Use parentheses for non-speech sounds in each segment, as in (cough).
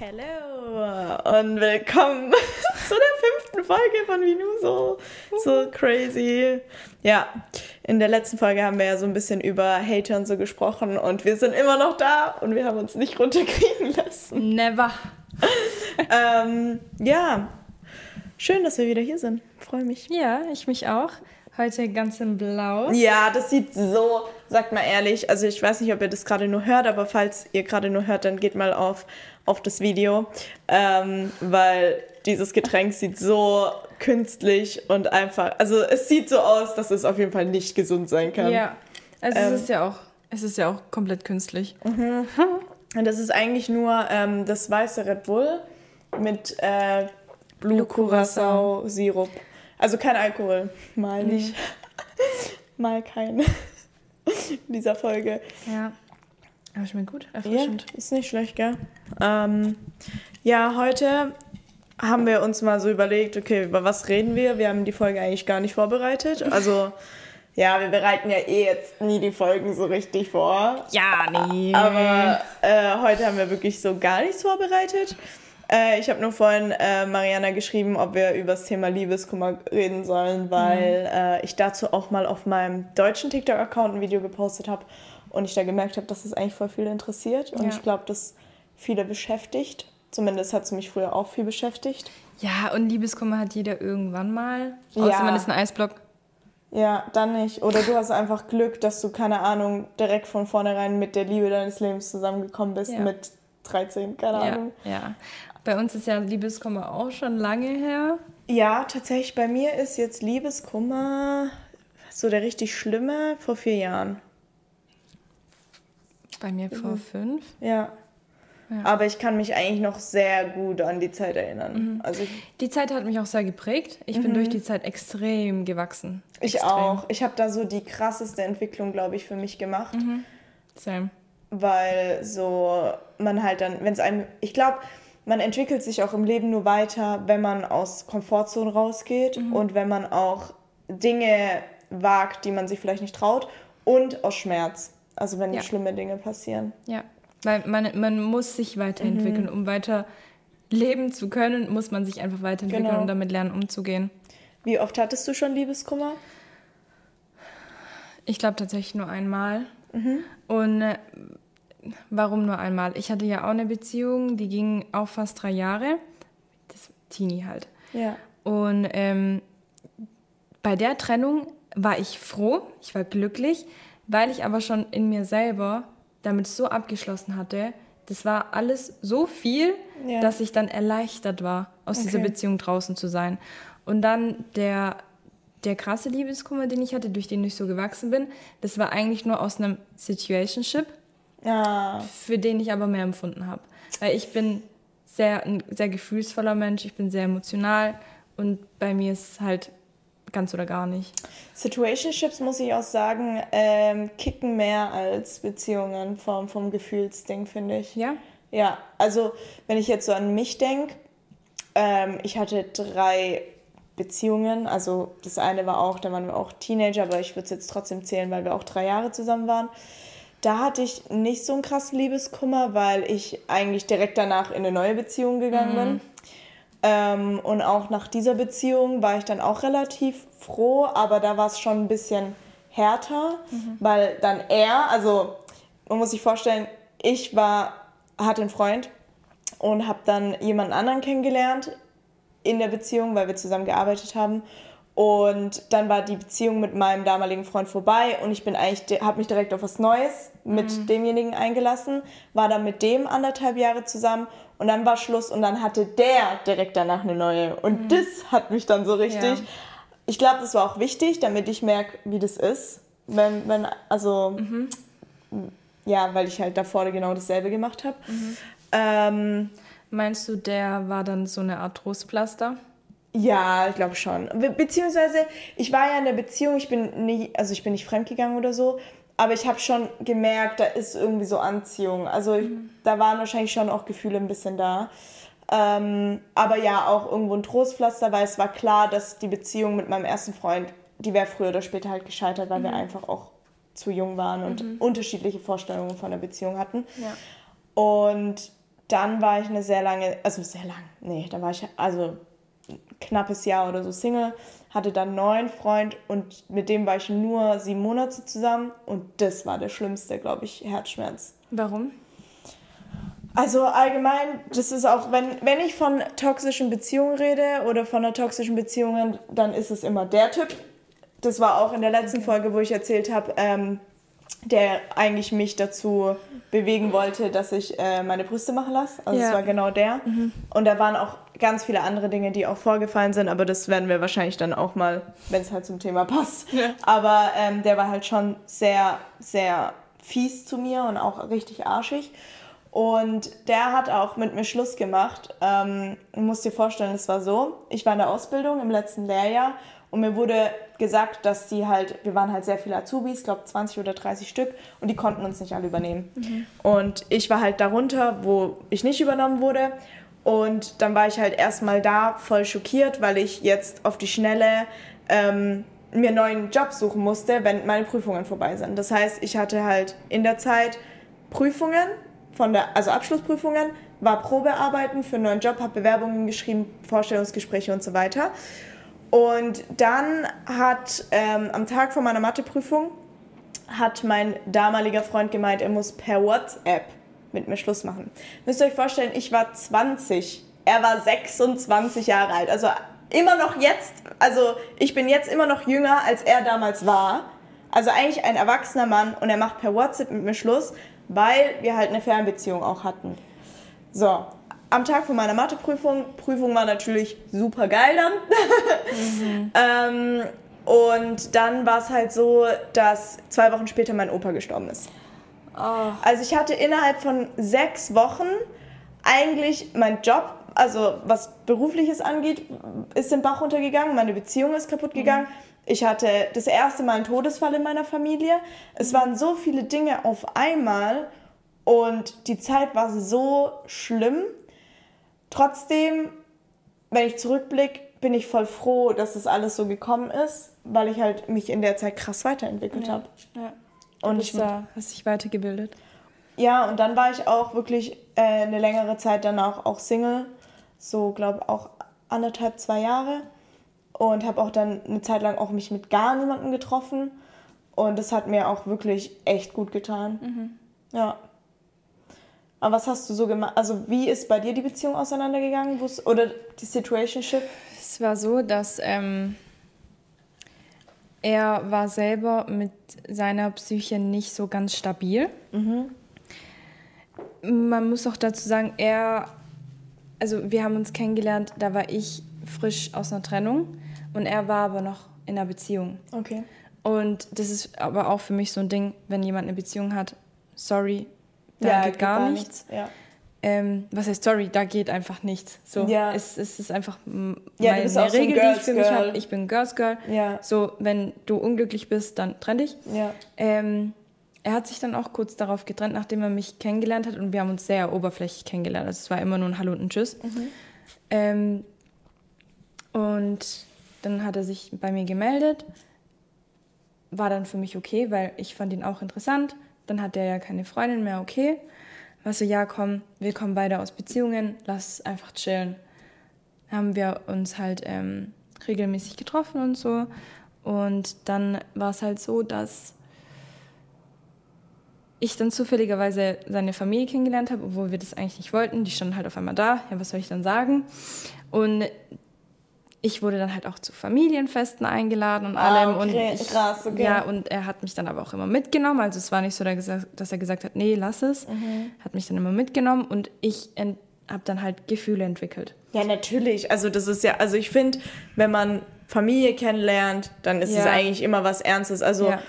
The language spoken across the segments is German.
Hello und willkommen (laughs) zu der fünften Folge von Vinu so, so crazy. Ja, in der letzten Folge haben wir ja so ein bisschen über Hater und so gesprochen und wir sind immer noch da und wir haben uns nicht runterkriegen (laughs) lassen. Never. (laughs) ähm, ja, schön, dass wir wieder hier sind. Freue mich. Ja, ich mich auch. Heute ganz in Blau. Ja, das sieht so, sagt mal ehrlich, also ich weiß nicht, ob ihr das gerade nur hört, aber falls ihr gerade nur hört, dann geht mal auf, auf das Video, ähm, weil dieses Getränk sieht so künstlich und einfach, also es sieht so aus, dass es auf jeden Fall nicht gesund sein kann. Ja, also ähm, es ist ja auch, es ist ja auch komplett künstlich. Mhm. Und das ist eigentlich nur ähm, das weiße Red Bull mit äh, Blue Curacao Sirup. Also kein Alkohol. Mal nicht. (laughs) Mal kein. In dieser Folge. Ja. Aber schmeckt gut. Erfrischend. Ja, ist nicht schlecht, gell? Ähm, ja, heute haben wir uns mal so überlegt, okay, über was reden wir? Wir haben die Folge eigentlich gar nicht vorbereitet. Also, (laughs) ja, wir bereiten ja eh jetzt nie die Folgen so richtig vor. Ja, nee. Aber äh, heute haben wir wirklich so gar nichts vorbereitet. Äh, ich habe nur vorhin äh, Mariana geschrieben, ob wir über das Thema Liebeskummer reden sollen, weil mhm. äh, ich dazu auch mal auf meinem deutschen TikTok-Account ein Video gepostet habe und ich da gemerkt habe, dass es das eigentlich voll viele interessiert und ja. ich glaube, dass viele beschäftigt. Zumindest hat es mich früher auch viel beschäftigt. Ja, und Liebeskummer hat jeder irgendwann mal. Außer ja. man ist ein Eisblock. Ja, dann nicht. Oder du hast einfach Glück, dass du, keine Ahnung, direkt von vornherein mit der Liebe deines Lebens zusammengekommen bist, ja. mit 13, keine Ahnung. Ja, bei uns ist ja Liebeskummer auch schon lange her. Ja, tatsächlich. Bei mir ist jetzt Liebeskummer so der richtig schlimme vor vier Jahren. Bei mir vor mhm. fünf? Ja. ja. Aber ich kann mich eigentlich noch sehr gut an die Zeit erinnern. Mhm. Also die Zeit hat mich auch sehr geprägt. Ich mhm. bin durch die Zeit extrem gewachsen. Ich extrem. auch. Ich habe da so die krasseste Entwicklung, glaube ich, für mich gemacht. Mhm. Same. Weil so man halt dann, wenn es einem, ich glaube, man entwickelt sich auch im Leben nur weiter, wenn man aus Komfortzonen rausgeht mhm. und wenn man auch Dinge wagt, die man sich vielleicht nicht traut und aus Schmerz. Also wenn ja. schlimme Dinge passieren. Ja, weil man, man muss sich weiterentwickeln. Mhm. Um weiter leben zu können, muss man sich einfach weiterentwickeln genau. und damit lernen, umzugehen. Wie oft hattest du schon Liebeskummer? Ich glaube tatsächlich nur einmal. Mhm. Und äh, warum nur einmal? Ich hatte ja auch eine Beziehung, die ging auch fast drei Jahre. Das Teenie halt. Ja. Und ähm, bei der Trennung war ich froh, ich war glücklich, weil ich aber schon in mir selber damit so abgeschlossen hatte. Das war alles so viel, ja. dass ich dann erleichtert war, aus okay. dieser Beziehung draußen zu sein. Und dann der, der krasse Liebeskummer, den ich hatte, durch den ich so gewachsen bin, das war eigentlich nur aus einem Situationship. Ja. Für den ich aber mehr empfunden habe. Weil ich bin sehr, ein sehr gefühlsvoller Mensch, ich bin sehr emotional und bei mir ist halt ganz oder gar nicht. Situationships, muss ich auch sagen, ähm, kicken mehr als Beziehungen vom, vom Gefühlsding, finde ich. Ja? Ja, also wenn ich jetzt so an mich denke, ähm, ich hatte drei Beziehungen. Also das eine war auch, da waren wir auch Teenager, aber ich würde es jetzt trotzdem zählen, weil wir auch drei Jahre zusammen waren. Da hatte ich nicht so einen krassen Liebeskummer, weil ich eigentlich direkt danach in eine neue Beziehung gegangen mhm. bin. Ähm, und auch nach dieser Beziehung war ich dann auch relativ froh, aber da war es schon ein bisschen härter, mhm. weil dann er, also man muss sich vorstellen, ich war, hatte einen Freund und habe dann jemanden anderen kennengelernt in der Beziehung, weil wir zusammen gearbeitet haben. Und dann war die Beziehung mit meinem damaligen Freund vorbei und ich bin eigentlich, habe mich direkt auf was Neues mit mhm. demjenigen eingelassen, war dann mit dem anderthalb Jahre zusammen und dann war Schluss und dann hatte der direkt danach eine neue. Und mhm. das hat mich dann so richtig. Ja. Ich glaube, das war auch wichtig, damit ich merke, wie das ist. Wenn, wenn, also, mhm. ja, weil ich halt davor genau dasselbe gemacht habe. Mhm. Ähm, Meinst du, der war dann so eine Art Trostpflaster? Ja, ich glaube schon. Be beziehungsweise, ich war ja in der Beziehung, ich bin nie, also ich bin nicht fremdgegangen oder so, aber ich habe schon gemerkt, da ist irgendwie so Anziehung. Also mhm. da waren wahrscheinlich schon auch Gefühle ein bisschen da. Ähm, aber ja, auch irgendwo ein Trostpflaster, weil es war klar, dass die Beziehung mit meinem ersten Freund, die wäre früher oder später halt gescheitert, weil mhm. wir einfach auch zu jung waren und mhm. unterschiedliche Vorstellungen von der Beziehung hatten. Ja. Und dann war ich eine sehr lange, also sehr lang, nee, da war ich also knappes Jahr oder so Single, hatte dann einen neuen Freund und mit dem war ich nur sieben Monate zusammen und das war der schlimmste, glaube ich, Herzschmerz. Warum? Also allgemein, das ist auch, wenn, wenn ich von toxischen Beziehungen rede oder von einer toxischen Beziehung, dann ist es immer der Typ. Das war auch in der letzten Folge, wo ich erzählt habe, ähm, der eigentlich mich dazu bewegen wollte, dass ich äh, meine Brüste machen lasse. Also es Ja. war genau der. Und da waren auch ganz viele andere Dinge, die auch vorgefallen sind, aber das werden wir wahrscheinlich dann auch mal, wenn es halt zum Thema passt. Ja. Aber ähm, der war halt schon sehr, sehr fies zu mir und auch richtig arschig. Und der hat auch mit mir Schluss gemacht. Ähm, du musst dir vorstellen, es war so, ich war in der Ausbildung im letzten Lehrjahr und mir wurde gesagt, dass die halt, wir waren halt sehr viele Azubis, ich glaube 20 oder 30 Stück und die konnten uns nicht alle übernehmen. Und ich war halt darunter, wo ich nicht übernommen wurde. Und dann war ich halt erstmal da voll schockiert, weil ich jetzt auf die Schnelle ähm, mir einen neuen Job suchen musste, wenn meine Prüfungen vorbei sind. Das heißt, ich hatte halt in der Zeit Prüfungen, von der, also Abschlussprüfungen, war Probearbeiten für einen neuen Job, habe Bewerbungen geschrieben, Vorstellungsgespräche und so weiter. Und dann hat ähm, am Tag vor meiner Matheprüfung hat mein damaliger Freund gemeint, er muss per WhatsApp mit mir Schluss machen. Müsst ihr euch vorstellen, ich war 20, er war 26 Jahre alt. Also immer noch jetzt, also ich bin jetzt immer noch jünger, als er damals war. Also eigentlich ein erwachsener Mann und er macht per WhatsApp mit mir Schluss, weil wir halt eine Fernbeziehung auch hatten. So, am Tag von meiner Matheprüfung, Prüfung war natürlich super geil dann. (laughs) ähm, und dann war es halt so, dass zwei Wochen später mein Opa gestorben ist. Oh. Also ich hatte innerhalb von sechs Wochen eigentlich mein Job, also was berufliches angeht, ist den Bach runtergegangen, meine Beziehung ist kaputt gegangen. Ich hatte das erste Mal einen Todesfall in meiner Familie. Es waren so viele Dinge auf einmal und die Zeit war so schlimm. Trotzdem, wenn ich zurückblicke, bin ich voll froh, dass das alles so gekommen ist, weil ich halt mich in der Zeit krass weiterentwickelt habe. Ja. Und ich da, hast dich weitergebildet. Ja, und dann war ich auch wirklich äh, eine längere Zeit danach auch Single. So, glaube auch anderthalb, zwei Jahre. Und habe auch dann eine Zeit lang auch mich mit gar niemandem getroffen. Und das hat mir auch wirklich echt gut getan. Ja. Aber was hast du so gemacht? Also, wie ist bei dir die Beziehung auseinandergegangen? Wo's- Oder die Situationship? Es war so, dass ähm, er war selber mit seiner Psyche nicht so ganz stabil. Man muss auch dazu sagen, er, also wir haben uns kennengelernt, da war ich frisch aus einer Trennung und er war aber noch in einer Beziehung. Okay. Und das ist aber auch für mich so ein Ding, wenn jemand eine Beziehung hat, sorry, da geht gar, nichts. Ja. Ähm, was heißt sorry, da geht einfach nichts. So, Ja. es, es ist einfach Ja, meine so ein Regel, die ich für mich habe. Ich bin Girls Girl. Ja. So, wenn du unglücklich bist, dann trenn dich. Ja. Ähm, er hat sich dann auch kurz darauf getrennt, nachdem er mich kennengelernt hat und wir haben uns sehr oberflächlich kennengelernt. Also es war immer nur ein Hallo und ein Tschüss. Ähm, und dann hat er sich bei mir gemeldet. War dann für mich okay, weil ich fand ihn auch interessant. Dann hat er ja keine Freundin mehr, okay. War so, ja komm, wir kommen beide aus Beziehungen, lass einfach chillen. Haben wir uns halt ähm, regelmäßig getroffen und so. Und dann war es halt so, dass ich dann zufälligerweise seine Familie kennengelernt habe, obwohl wir das eigentlich nicht wollten. Die standen halt auf einmal da. Ja, was soll ich dann sagen? Und ich wurde dann halt auch zu Familienfesten eingeladen und Ah, allem. okay, und ich, krass, okay. Ja, und er hat mich dann aber auch immer mitgenommen. Also es war nicht so, dass er gesagt hat, nee, lass es. Mhm. Hat mich dann immer mitgenommen und ich habe dann halt Gefühle entwickelt. Ja, natürlich. Also das ist ja, also ich finde, wenn man Familie kennenlernt, dann ist es Ja. eigentlich immer was Ernstes. Also Ja.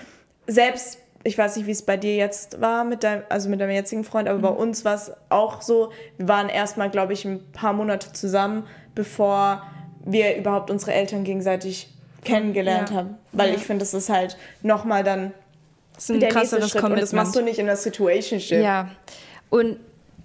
selbst, ich weiß nicht, wie es bei dir jetzt war mit deinem, also mit deinem jetzigen Freund, aber Mhm. bei uns war es auch so, wir waren erstmal, glaube ich, ein paar Monate zusammen, bevor wir überhaupt unsere Eltern gegenseitig kennengelernt Ja. haben. Weil Ja. ich finde, das ist halt nochmal dann Das ist ein der nächste krasseres Schritt. Und das machst du nicht in der Situationship. Ja, und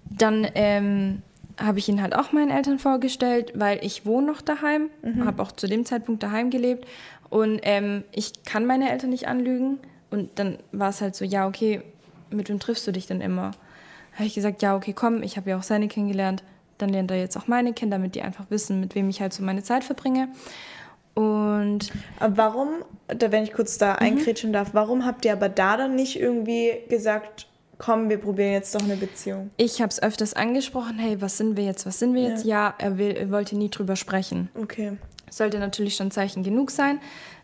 dann ähm, habe ich ihn halt auch meinen Eltern vorgestellt, weil ich wohne noch daheim, habe auch zu dem Zeitpunkt daheim gelebt und ähm, ich kann meine Eltern nicht anlügen. Und dann war es halt so, ja, okay, mit wem triffst du dich denn immer? habe ich gesagt, ja, okay, komm, ich habe ja auch seine kennengelernt, dann lernt er jetzt auch meine kennen, damit die einfach wissen, mit wem ich halt so meine Zeit verbringe. Und aber warum, wenn ich kurz da mhm. darf, warum habt ihr aber da dann nicht irgendwie gesagt, komm, wir probieren jetzt doch eine Beziehung? Ich habe es öfters angesprochen, hey, was sind wir jetzt, was sind wir jetzt? Ja, ja er, will, er wollte nie drüber sprechen. Okay. Sollte natürlich schon Zeichen genug sein.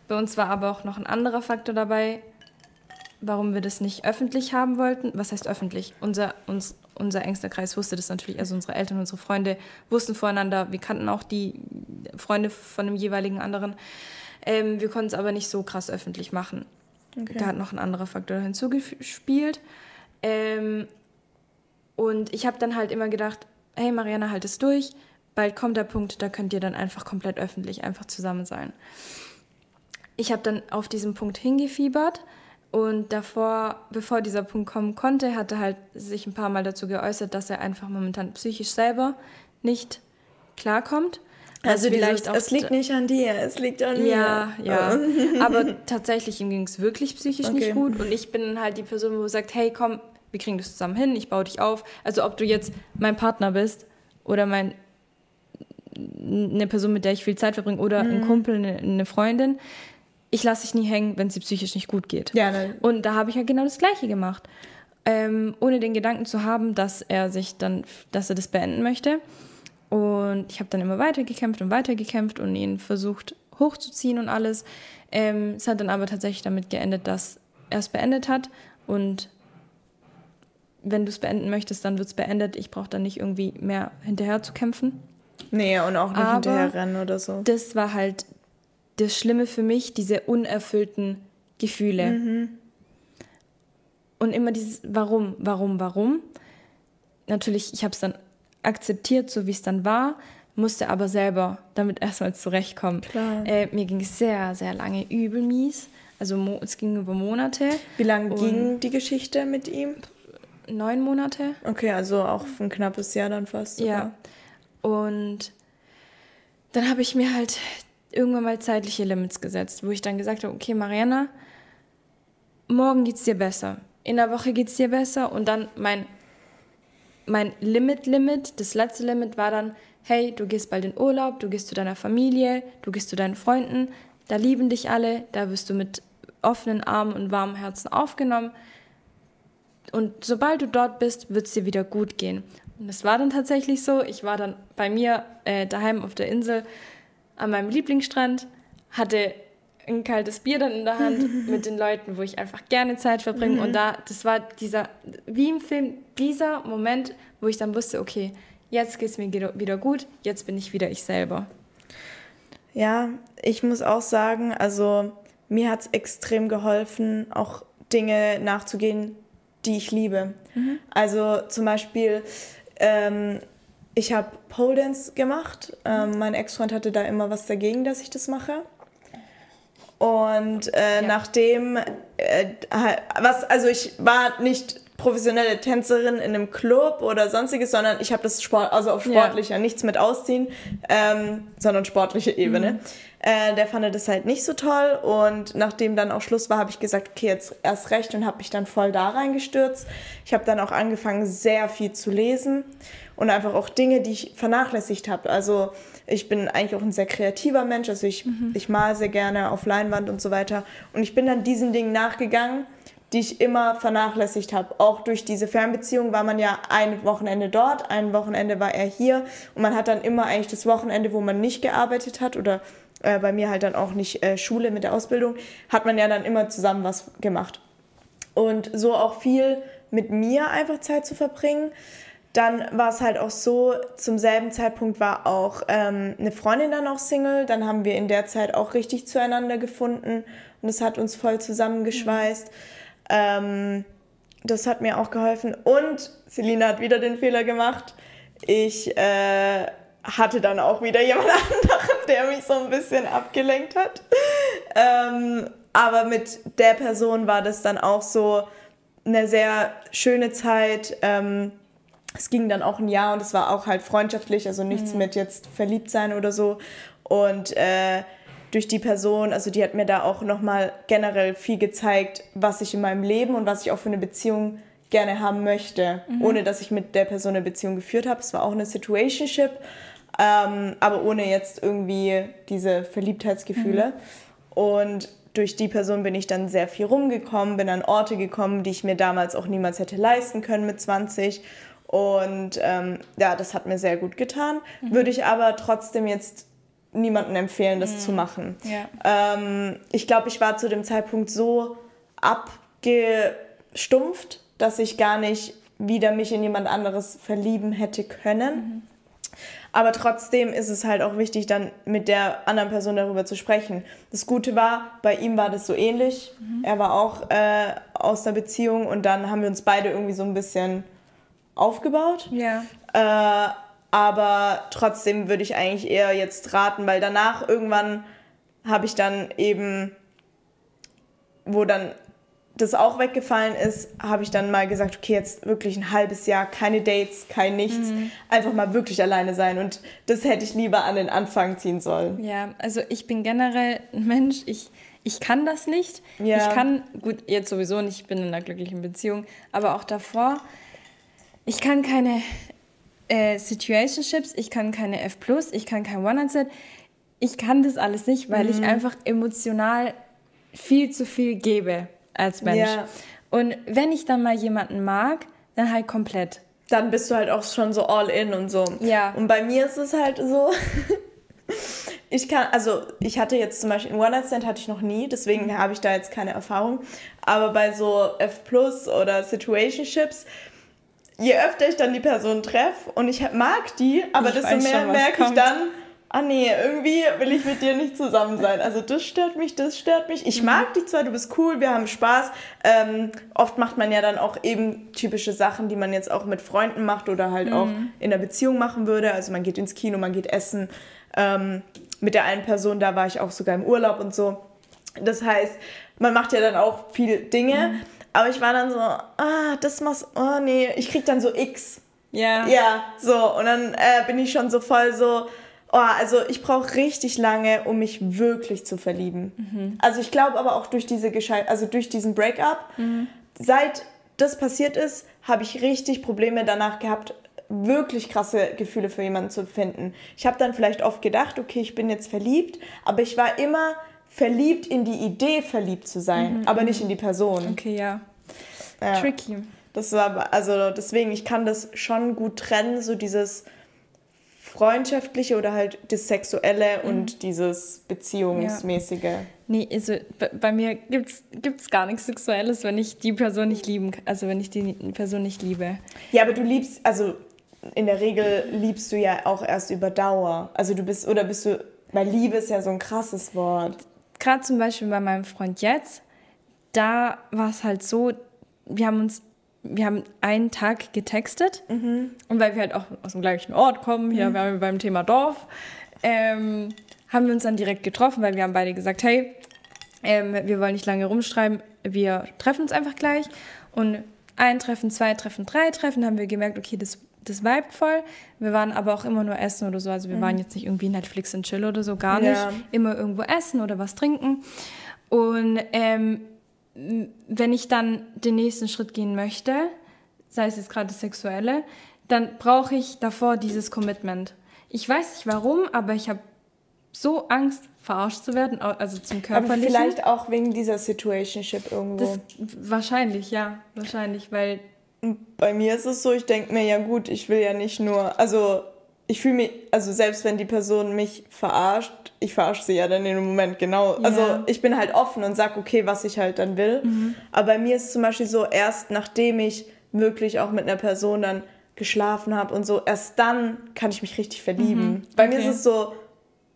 Bei uns war aber auch noch ein anderer Faktor dabei, warum wir das nicht öffentlich haben wollten. Was heißt öffentlich? Unser, uns, unser engster Kreis wusste das natürlich, also unsere Eltern, unsere Freunde wussten voreinander. Wir kannten auch die Freunde von dem jeweiligen anderen. Ähm, wir konnten es aber nicht so krass öffentlich machen. Okay. Da hat noch ein anderer Faktor hinzugespielt. Ähm, und ich habe dann halt immer gedacht, hey Mariana, halt es durch. Bald kommt der Punkt, da könnt ihr dann einfach komplett öffentlich einfach zusammen sein. Ich habe dann auf diesen Punkt hingefiebert und davor, bevor dieser Punkt kommen konnte, hat er halt sich ein paar Mal dazu geäußert, dass er einfach momentan psychisch selber nicht klarkommt. Also vielleicht dieses, auch, es liegt nicht an dir, es liegt an mir. Ja, ja. (laughs) Aber tatsächlich ihm ging es wirklich psychisch okay. nicht gut und ich bin halt die Person, wo sagt, hey, komm, wir kriegen das zusammen hin, ich baue dich auf. Also ob du jetzt mein Partner bist oder mein eine Person, mit der ich viel Zeit verbringe oder mhm. ein Kumpel, eine, eine Freundin, ich lasse dich nie hängen, wenn es dir psychisch nicht gut geht. Ja, ne. Und da habe ich ja halt genau das Gleiche gemacht. Ähm, ohne den Gedanken zu haben, dass er sich dann, dass er das beenden möchte. Und ich habe dann immer weiter gekämpft und weiter gekämpft und ihn versucht hochzuziehen und alles. Ähm, es hat dann aber tatsächlich damit geendet, dass er es beendet hat. Und wenn du es beenden möchtest, dann wird es beendet. Ich brauche dann nicht irgendwie mehr hinterher zu kämpfen. Nee, und auch nicht aber hinterher rennen oder so. Das war halt das Schlimme für mich, diese unerfüllten Gefühle. Mhm. Und immer dieses Warum, warum, warum. Natürlich, ich habe es dann akzeptiert, so wie es dann war, musste aber selber damit erstmal zurechtkommen. Äh, mir ging es sehr, sehr lange übel mies. Also es ging über Monate. Wie lange ging die Geschichte mit ihm? Neun Monate. Okay, also auch ein knappes Jahr dann fast. Sogar. Ja. Und dann habe ich mir halt irgendwann mal zeitliche Limits gesetzt, wo ich dann gesagt habe, okay, Mariana, morgen geht es dir besser, in der Woche geht es dir besser und dann mein, mein Limit-Limit, das letzte Limit war dann, hey, du gehst bald in Urlaub, du gehst zu deiner Familie, du gehst zu deinen Freunden, da lieben dich alle, da wirst du mit offenen Armen und warmem Herzen aufgenommen. Und sobald du dort bist, wird es dir wieder gut gehen. Und das war dann tatsächlich so. Ich war dann bei mir äh, daheim auf der Insel an meinem Lieblingsstrand, hatte ein kaltes Bier dann in der Hand (laughs) mit den Leuten, wo ich einfach gerne Zeit verbringe. Und da, das war dieser, wie im Film, dieser Moment, wo ich dann wusste, okay, jetzt geht es mir wieder gut, jetzt bin ich wieder ich selber. Ja, ich muss auch sagen, also mir hat es extrem geholfen, auch Dinge nachzugehen, die ich liebe. Mhm. Also zum Beispiel, ähm, ich habe Pole Dance gemacht. Ähm, mein Ex-Freund hatte da immer was dagegen, dass ich das mache. Und äh, ja. nachdem, äh, was, also ich war nicht professionelle Tänzerin in einem Club oder sonstiges, sondern ich habe das Sport, also auf sportlicher, ja. nichts mit Ausziehen, ähm, sondern sportliche Ebene. Mhm. Äh, der fand das halt nicht so toll und nachdem dann auch Schluss war, habe ich gesagt, okay, jetzt erst recht und habe mich dann voll da reingestürzt. Ich habe dann auch angefangen, sehr viel zu lesen und einfach auch Dinge, die ich vernachlässigt habe. Also ich bin eigentlich auch ein sehr kreativer Mensch, also ich, mhm. ich mal sehr gerne auf Leinwand und so weiter. Und ich bin dann diesen Dingen nachgegangen, die ich immer vernachlässigt habe. Auch durch diese Fernbeziehung war man ja ein Wochenende dort, ein Wochenende war er hier und man hat dann immer eigentlich das Wochenende, wo man nicht gearbeitet hat oder äh, bei mir halt dann auch nicht äh, Schule mit der Ausbildung, hat man ja dann immer zusammen was gemacht. Und so auch viel mit mir einfach Zeit zu verbringen. Dann war es halt auch so, zum selben Zeitpunkt war auch ähm, eine Freundin dann auch Single. Dann haben wir in der Zeit auch richtig zueinander gefunden und es hat uns voll zusammengeschweißt. Mhm. Ähm, das hat mir auch geholfen. Und Selina hat wieder den Fehler gemacht. Ich äh, hatte dann auch wieder jemand (laughs) anderen, der mich so ein bisschen abgelenkt hat. Ähm, aber mit der Person war das dann auch so eine sehr schöne Zeit. Ähm, es ging dann auch ein Jahr und es war auch halt freundschaftlich, also nichts mhm. mit jetzt verliebt sein oder so. Und äh, durch die Person, also die hat mir da auch nochmal generell viel gezeigt, was ich in meinem Leben und was ich auch für eine Beziehung gerne haben möchte, mhm. ohne dass ich mit der Person eine Beziehung geführt habe. Es war auch eine Situationship, ähm, aber ohne jetzt irgendwie diese Verliebtheitsgefühle. Mhm. Und durch die Person bin ich dann sehr viel rumgekommen, bin an Orte gekommen, die ich mir damals auch niemals hätte leisten können mit 20. Und ähm, ja, das hat mir sehr gut getan. Mhm. Würde ich aber trotzdem jetzt niemandem empfehlen, das mhm. zu machen. Ja. Ähm, ich glaube, ich war zu dem Zeitpunkt so abgestumpft, dass ich gar nicht wieder mich in jemand anderes verlieben hätte können. Mhm. Aber trotzdem ist es halt auch wichtig, dann mit der anderen Person darüber zu sprechen. Das Gute war, bei ihm war das so ähnlich. Mhm. Er war auch äh, aus der Beziehung und dann haben wir uns beide irgendwie so ein bisschen aufgebaut. Ja. Äh, aber trotzdem würde ich eigentlich eher jetzt raten, weil danach irgendwann habe ich dann eben, wo dann das auch weggefallen ist, habe ich dann mal gesagt, okay, jetzt wirklich ein halbes Jahr, keine Dates, kein nichts, mhm. einfach mal wirklich alleine sein. Und das hätte ich lieber an den Anfang ziehen sollen. Ja, also ich bin generell ein Mensch, ich, ich kann das nicht. Ja. Ich kann, gut, jetzt sowieso nicht, ich bin in einer glücklichen Beziehung, aber auch davor, ich kann keine äh, Situationships, ich kann keine F+, ich kann kein One-Night-Set. Ich kann das alles nicht, weil mhm. ich einfach emotional viel zu viel gebe als Mensch. Ja. Und wenn ich dann mal jemanden mag, dann halt komplett. Dann bist du halt auch schon so all in und so. Ja. Und bei mir ist es halt so, (laughs) ich kann, also ich hatte jetzt zum Beispiel einen One-Night-Stand hatte ich noch nie, deswegen mhm. habe ich da jetzt keine Erfahrung. Aber bei so F Plus oder Situationships, je öfter ich dann die Person treffe und ich mag die, aber ich desto mehr merke ich dann, ah nee, irgendwie will ich mit dir nicht zusammen sein. Also das stört mich, das stört mich. Ich mhm. mag dich zwar, du bist cool, wir haben Spaß. Ähm, oft macht man ja dann auch eben typische Sachen, die man jetzt auch mit Freunden macht oder halt mhm. auch in der Beziehung machen würde. Also man geht ins Kino, man geht essen. Ähm, mit der einen Person, da war ich auch sogar im Urlaub und so. Das heißt, man macht ja dann auch viele Dinge. Mhm. Aber ich war dann so, ah, das machst, oh nee, ich krieg dann so X. Ja. Ja, so. Und dann äh, bin ich schon so voll so, Oh, also ich brauche richtig lange, um mich wirklich zu verlieben. Mhm. Also ich glaube aber auch durch diese Gescheit also durch diesen Breakup, mhm. seit das passiert ist, habe ich richtig Probleme danach gehabt, wirklich krasse Gefühle für jemanden zu finden. Ich habe dann vielleicht oft gedacht, okay, ich bin jetzt verliebt, aber ich war immer verliebt in die Idee, verliebt zu sein, mhm. aber nicht mhm. in die Person. Okay, ja. ja. Tricky. Das war also deswegen, ich kann das schon gut trennen, so dieses freundschaftliche oder halt das Sexuelle mhm. und dieses Beziehungsmäßige. Ja. Nee, also bei mir gibt es gar nichts Sexuelles, wenn ich die Person nicht lieben also wenn ich die Person nicht liebe. Ja, aber du liebst, also in der Regel liebst du ja auch erst über Dauer. Also du bist, oder bist du, weil Liebe ist ja so ein krasses Wort. Gerade zum Beispiel bei meinem Freund jetzt, da war es halt so, wir haben uns wir haben einen Tag getextet mhm. und weil wir halt auch aus dem gleichen Ort kommen, hier mhm. wir beim Thema Dorf, ähm, haben wir uns dann direkt getroffen, weil wir haben beide gesagt, hey, ähm, wir wollen nicht lange rumschreiben, wir treffen uns einfach gleich und ein Treffen, zwei Treffen, drei Treffen, haben wir gemerkt, okay, das, das vibet voll. Wir waren aber auch immer nur essen oder so, also wir mhm. waren jetzt nicht irgendwie Netflix und Chill oder so, gar nicht. Ja. Immer irgendwo essen oder was trinken und ähm, wenn ich dann den nächsten Schritt gehen möchte, sei es jetzt gerade das Sexuelle, dann brauche ich davor dieses Commitment. Ich weiß nicht warum, aber ich habe so Angst, verarscht zu werden, also zum körperlichen. Aber vielleicht auch wegen dieser Situationship irgendwo. Das, wahrscheinlich, ja, wahrscheinlich, weil... Bei mir ist es so, ich denke mir, ja gut, ich will ja nicht nur, also ich fühle mich, also selbst wenn die Person mich verarscht, ich verarsche sie ja dann in dem Moment genau. Ja. Also ich bin halt offen und sag, okay, was ich halt dann will. Mhm. Aber bei mir ist es zum Beispiel so, erst nachdem ich wirklich auch mit einer Person dann geschlafen habe und so, erst dann kann ich mich richtig verlieben. Mhm. Bei okay. mir ist es so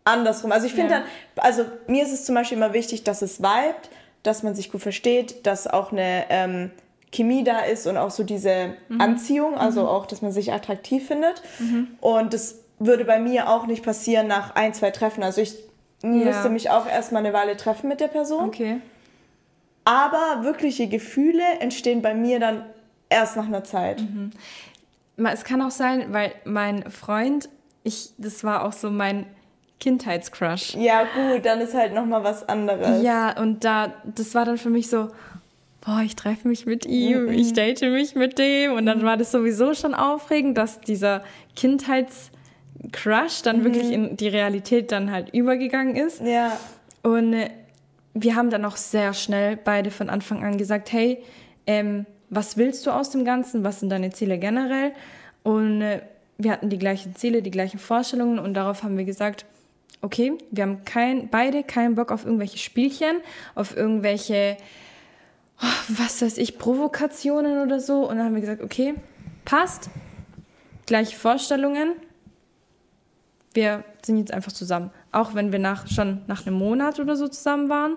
andersrum. Also ich finde ja. dann, also mir ist es zum Beispiel immer wichtig, dass es vibet, dass man sich gut versteht, dass auch eine ähm, Chemie da ist und auch so diese mhm. Anziehung, also mhm. auch, dass man sich attraktiv findet. Mhm. Und das würde bei mir auch nicht passieren nach ein, zwei Treffen. Also ich ja. müsste mich auch erstmal eine Weile treffen mit der Person. Okay. Aber wirkliche Gefühle entstehen bei mir dann erst nach einer Zeit. Mhm. Es kann auch sein, weil mein Freund, ich, das war auch so mein Kindheitscrush. Ja, gut, dann ist halt nochmal was anderes. Ja, und da, das war dann für mich so, boah, ich treffe mich mit ihm, ich date mich mit dem. Und dann war das sowieso schon aufregend, dass dieser Kindheitscrush dann wirklich in die Realität dann halt übergegangen ist. Ja. Und äh, wir haben dann auch sehr schnell beide von Anfang an gesagt, hey, ähm, was willst du aus dem Ganzen? Was sind deine Ziele generell? Und äh, wir hatten die gleichen Ziele, die gleichen Vorstellungen und darauf haben wir gesagt, okay, wir haben kein, beide keinen Bock auf irgendwelche Spielchen, auf irgendwelche, was weiß ich, Provokationen oder so. Und dann haben wir gesagt, okay, passt, gleiche Vorstellungen, wir sind jetzt einfach zusammen. Auch wenn wir nach, schon nach einem Monat oder so zusammen waren.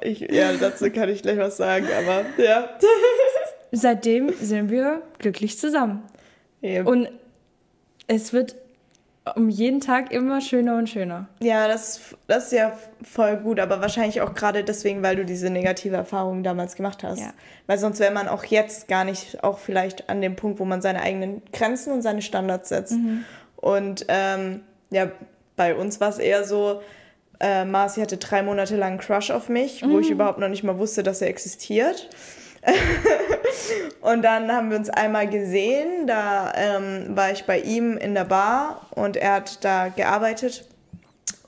Ich, ja, dazu kann ich gleich was sagen, aber ja. Seitdem sind wir glücklich zusammen. Ja. Und es wird um jeden Tag immer schöner und schöner. Ja, das, das ist ja voll gut, aber wahrscheinlich auch gerade deswegen, weil du diese negative Erfahrung damals gemacht hast. Ja. Weil sonst wäre man auch jetzt gar nicht auch vielleicht an dem Punkt, wo man seine eigenen Grenzen und seine Standards setzt. Und ähm, ja, bei uns war es eher so, äh, Marci hatte drei Monate lang einen Crush auf mich, wo ich überhaupt noch nicht mal wusste, dass er existiert. (laughs) und dann haben wir uns einmal gesehen, da ähm, war ich bei ihm in der Bar und er hat da gearbeitet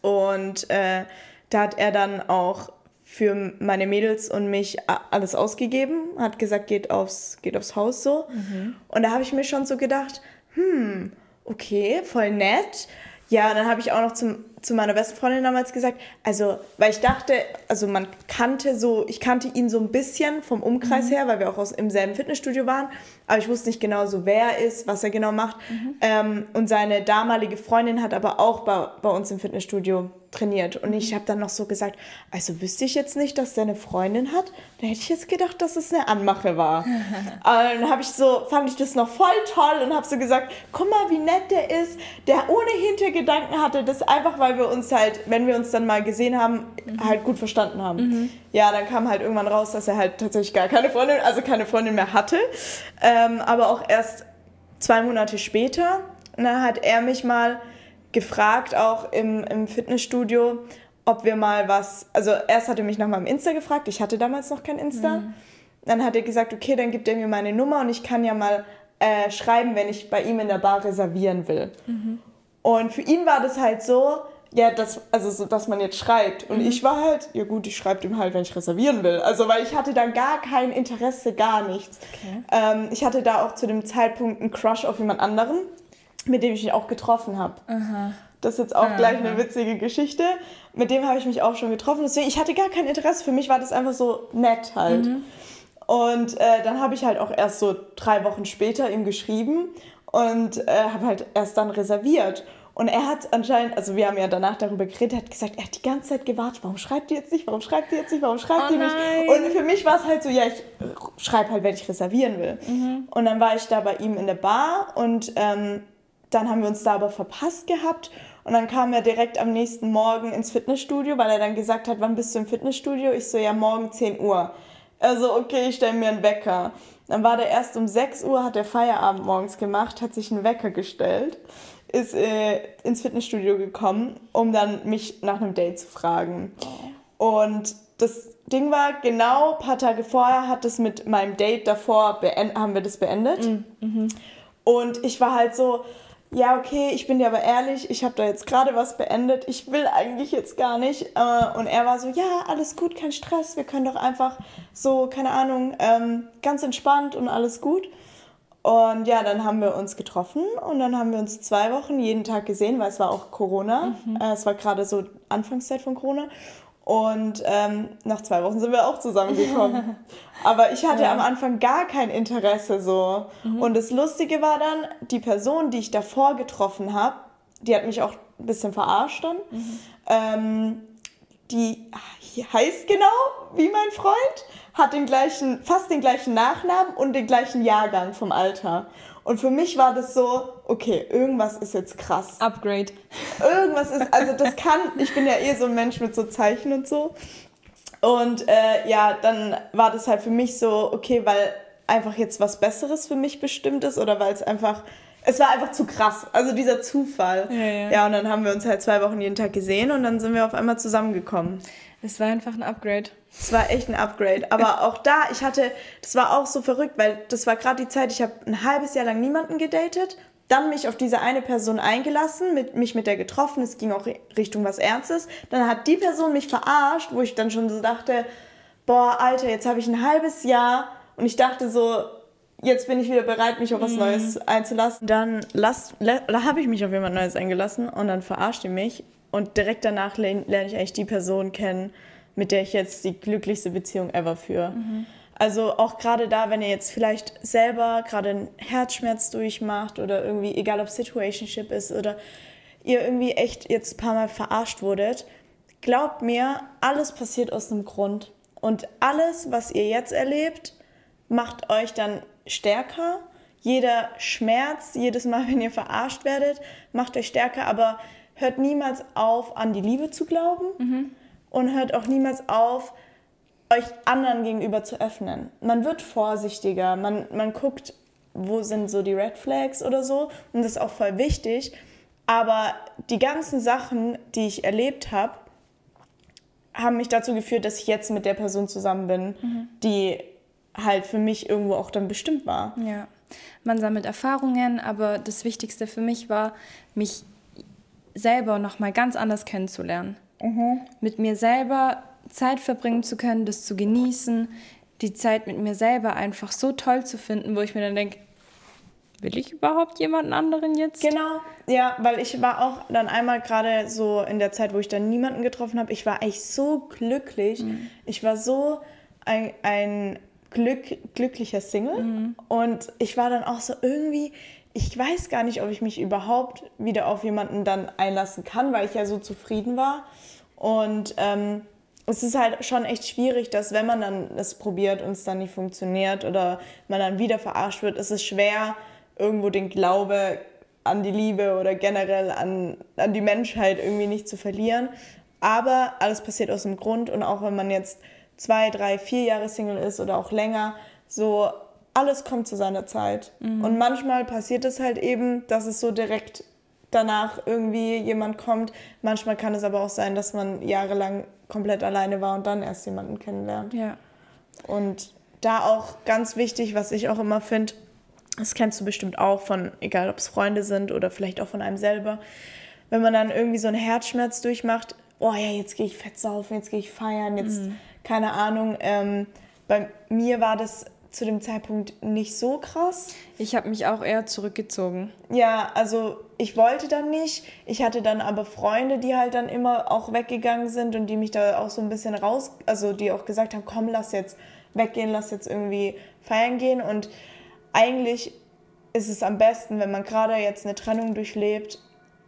und äh, da hat er dann auch für meine Mädels und mich alles ausgegeben, hat gesagt, geht aufs, geht aufs Haus so. Und da habe ich mir schon so gedacht, hm, okay, voll nett. Ja, dann habe ich auch noch zum, zu meiner besten Freundin damals gesagt, also, weil ich dachte, also man kannte so, ich kannte ihn so ein bisschen vom Umkreis her, weil wir auch aus, im selben Fitnessstudio waren, aber ich wusste nicht genau so, wer er ist, was er genau macht. Ähm, und seine damalige Freundin hat aber auch bei, bei uns im Fitnessstudio trainiert. Und ich habe dann noch so gesagt, also wüsste ich jetzt nicht, dass der eine Freundin hat, dann hätte ich jetzt gedacht, dass es eine Anmache war. (laughs) Dann habe ich so, fand ich das noch voll toll und habe so gesagt, guck mal, wie nett der ist, der ohne Hintergedanken hatte, das einfach, weil wir uns halt, wenn wir uns dann mal gesehen haben, halt gut verstanden haben. Ja, dann kam halt irgendwann raus, dass er halt tatsächlich gar keine Freundin, also keine Freundin mehr hatte. Ähm, aber auch erst zwei Monate später, und dann hat er mich mal gefragt, auch im, im Fitnessstudio, ob wir mal was, also erst hat er mich nach meinem Insta gefragt, ich hatte damals noch kein Insta. Dann hat er gesagt, okay, dann gibt er mir meine Nummer und ich kann ja mal äh, schreiben, wenn ich bei ihm in der Bar reservieren will. Und für ihn war das halt so, ja, das, also so, dass man jetzt schreibt. Und ich war halt, ja gut, ich schreibe ihm halt, wenn ich reservieren will. Also, weil ich hatte da gar kein Interesse, gar nichts. Ähm, ich hatte da auch zu dem Zeitpunkt einen Crush auf jemand anderen, mit dem ich mich auch getroffen habe. Das ist jetzt auch gleich eine witzige Geschichte. Mit dem habe ich mich auch schon getroffen. Deswegen, ich hatte gar kein Interesse. Für mich war das einfach so nett halt. Und äh, dann habe ich halt auch erst so drei Wochen später ihm geschrieben und äh, habe halt erst dann reserviert. Und er hat anscheinend, also wir haben ja danach darüber geredet, er hat gesagt, er hat die ganze Zeit gewartet, warum schreibt die jetzt nicht, warum schreibt die jetzt nicht, warum schreibt Oh die nicht? Und für mich war es halt so, ja, ich schreibe halt, wenn ich reservieren will. Und dann war ich da bei ihm in der Bar und ähm, dann haben wir uns da aber verpasst gehabt. Und dann kam er direkt am nächsten Morgen ins Fitnessstudio, weil er dann gesagt hat, wann bist du im Fitnessstudio? Ich so, ja, morgen 10 Uhr. Also, okay, ich stelle mir einen Wecker. Dann war der erst um 6 Uhr, hat er Feierabend morgens gemacht, hat sich einen Wecker gestellt, ist äh, ins Fitnessstudio gekommen, um dann mich nach einem Date zu fragen. Und das Ding war, genau ein paar Tage vorher hat es mit meinem Date davor, haben wir das beendet. Und ich war halt so, ja, okay, ich bin dir aber ehrlich, ich habe da jetzt gerade was beendet, ich will eigentlich jetzt gar nicht. Äh, Und er war so, ja, alles gut, kein Stress, wir können doch einfach so, keine Ahnung, ähm, ganz entspannt und alles gut. Und ja, dann haben wir uns getroffen und dann haben wir uns zwei Wochen jeden Tag gesehen, weil es war auch Corona. Äh, es war gerade so Anfangszeit von Corona. Und ähm, nach zwei Wochen sind wir auch zusammengekommen. (laughs) Aber ich hatte am Anfang gar kein Interesse so. Und das Lustige war dann, die Person, die ich davor getroffen habe, die hat mich auch ein bisschen verarscht dann. Ähm, die heißt genau wie mein Freund, hat den gleichen, fast den gleichen Nachnamen und den gleichen Jahrgang vom Alter. Und für mich war das so, okay, irgendwas ist jetzt krass. Upgrade. Irgendwas ist, also das kann, ich bin ja eh so ein Mensch mit so Zeichen und so. Und äh, ja, dann war das halt für mich so, okay, weil einfach jetzt was Besseres für mich bestimmt ist oder weil es einfach es war einfach zu krass. Also dieser Zufall. Ja, ja. ja, und dann haben wir uns halt zwei Wochen jeden Tag gesehen und dann sind wir auf einmal zusammengekommen. Es war einfach ein Upgrade. Es war echt ein Upgrade. Aber (laughs) auch da, ich hatte, das war auch so verrückt, weil das war gerade die Zeit, ich habe ein halbes Jahr lang niemanden gedatet, dann mich auf diese eine Person eingelassen, mit, mich mit der getroffen, es ging auch Richtung was Ernstes. Dann hat die Person mich verarscht, wo ich dann schon so dachte, boah, Alter, jetzt habe ich ein halbes Jahr und ich dachte so, jetzt bin ich wieder bereit, mich auf was Neues einzulassen. Dann habe ich mich auf jemand Neues eingelassen und dann verarscht die mich und direkt danach lerne ich eigentlich die Person kennen, mit der ich jetzt die glücklichste Beziehung ever führe. Also auch gerade da, wenn ihr jetzt vielleicht selber gerade einen Herzschmerz durchmacht oder irgendwie, egal ob Situationship ist oder ihr irgendwie echt jetzt ein paar Mal verarscht wurdet, glaubt mir, alles passiert aus einem Grund. Und alles, was ihr jetzt erlebt, macht euch dann stärker. Jeder Schmerz, jedes Mal, wenn ihr verarscht werdet, macht euch stärker, aber hört niemals auf, an die Liebe zu glauben und hört auch niemals auf, euch anderen gegenüber zu öffnen. Man wird vorsichtiger, man, man guckt, wo sind so die Red Flags oder so und das ist auch voll wichtig. Aber die ganzen Sachen, die ich erlebt habe, haben mich dazu geführt, dass ich jetzt mit der Person zusammen bin, die halt für mich irgendwo auch dann bestimmt war. Ja, man sammelt Erfahrungen, aber das Wichtigste für mich war, mich selber noch mal ganz anders kennenzulernen. Mit mir selber Zeit verbringen zu können, das zu genießen, die Zeit mit mir selber einfach so toll zu finden, wo ich mir dann denke, will ich überhaupt jemanden anderen jetzt? Genau, ja, weil ich war auch dann einmal gerade so in der Zeit, wo ich dann niemanden getroffen habe, ich war eigentlich so glücklich. Ich war so ein, ein Glück, glücklicher Single und ich war dann auch so irgendwie, ich weiß gar nicht, ob ich mich überhaupt wieder auf jemanden dann einlassen kann, weil ich ja so zufrieden war. Und ähm, es ist halt schon echt schwierig, dass wenn man dann das probiert und es dann nicht funktioniert oder man dann wieder verarscht wird, ist es schwer, irgendwo den Glaube an die Liebe oder generell an, an die Menschheit irgendwie nicht zu verlieren. Aber alles passiert aus dem Grund und auch wenn man jetzt zwei, drei, vier Jahre Single ist oder auch länger, so alles kommt zu seiner Zeit. Und manchmal passiert es halt eben, dass es so direkt danach irgendwie jemand kommt. Manchmal kann es aber auch sein, dass man jahrelang komplett alleine war und dann erst jemanden kennenlernt. Ja. Und da auch ganz wichtig, was ich auch immer finde, das kennst du bestimmt auch von, egal ob es Freunde sind oder vielleicht auch von einem selber, wenn man dann irgendwie so einen Herzschmerz durchmacht, oh ja, jetzt gehe ich fett saufen, jetzt gehe ich feiern, jetzt keine Ahnung. Ähm, bei mir war das zu dem Zeitpunkt nicht so krass. Ich habe mich auch eher zurückgezogen. Ja, also ich wollte dann nicht. Ich hatte dann aber Freunde, die halt dann immer auch weggegangen sind und die mich da auch so ein bisschen raus, also die auch gesagt haben, komm, lass jetzt weggehen, lass jetzt irgendwie feiern gehen. Und eigentlich ist es am besten, wenn man gerade jetzt eine Trennung durchlebt,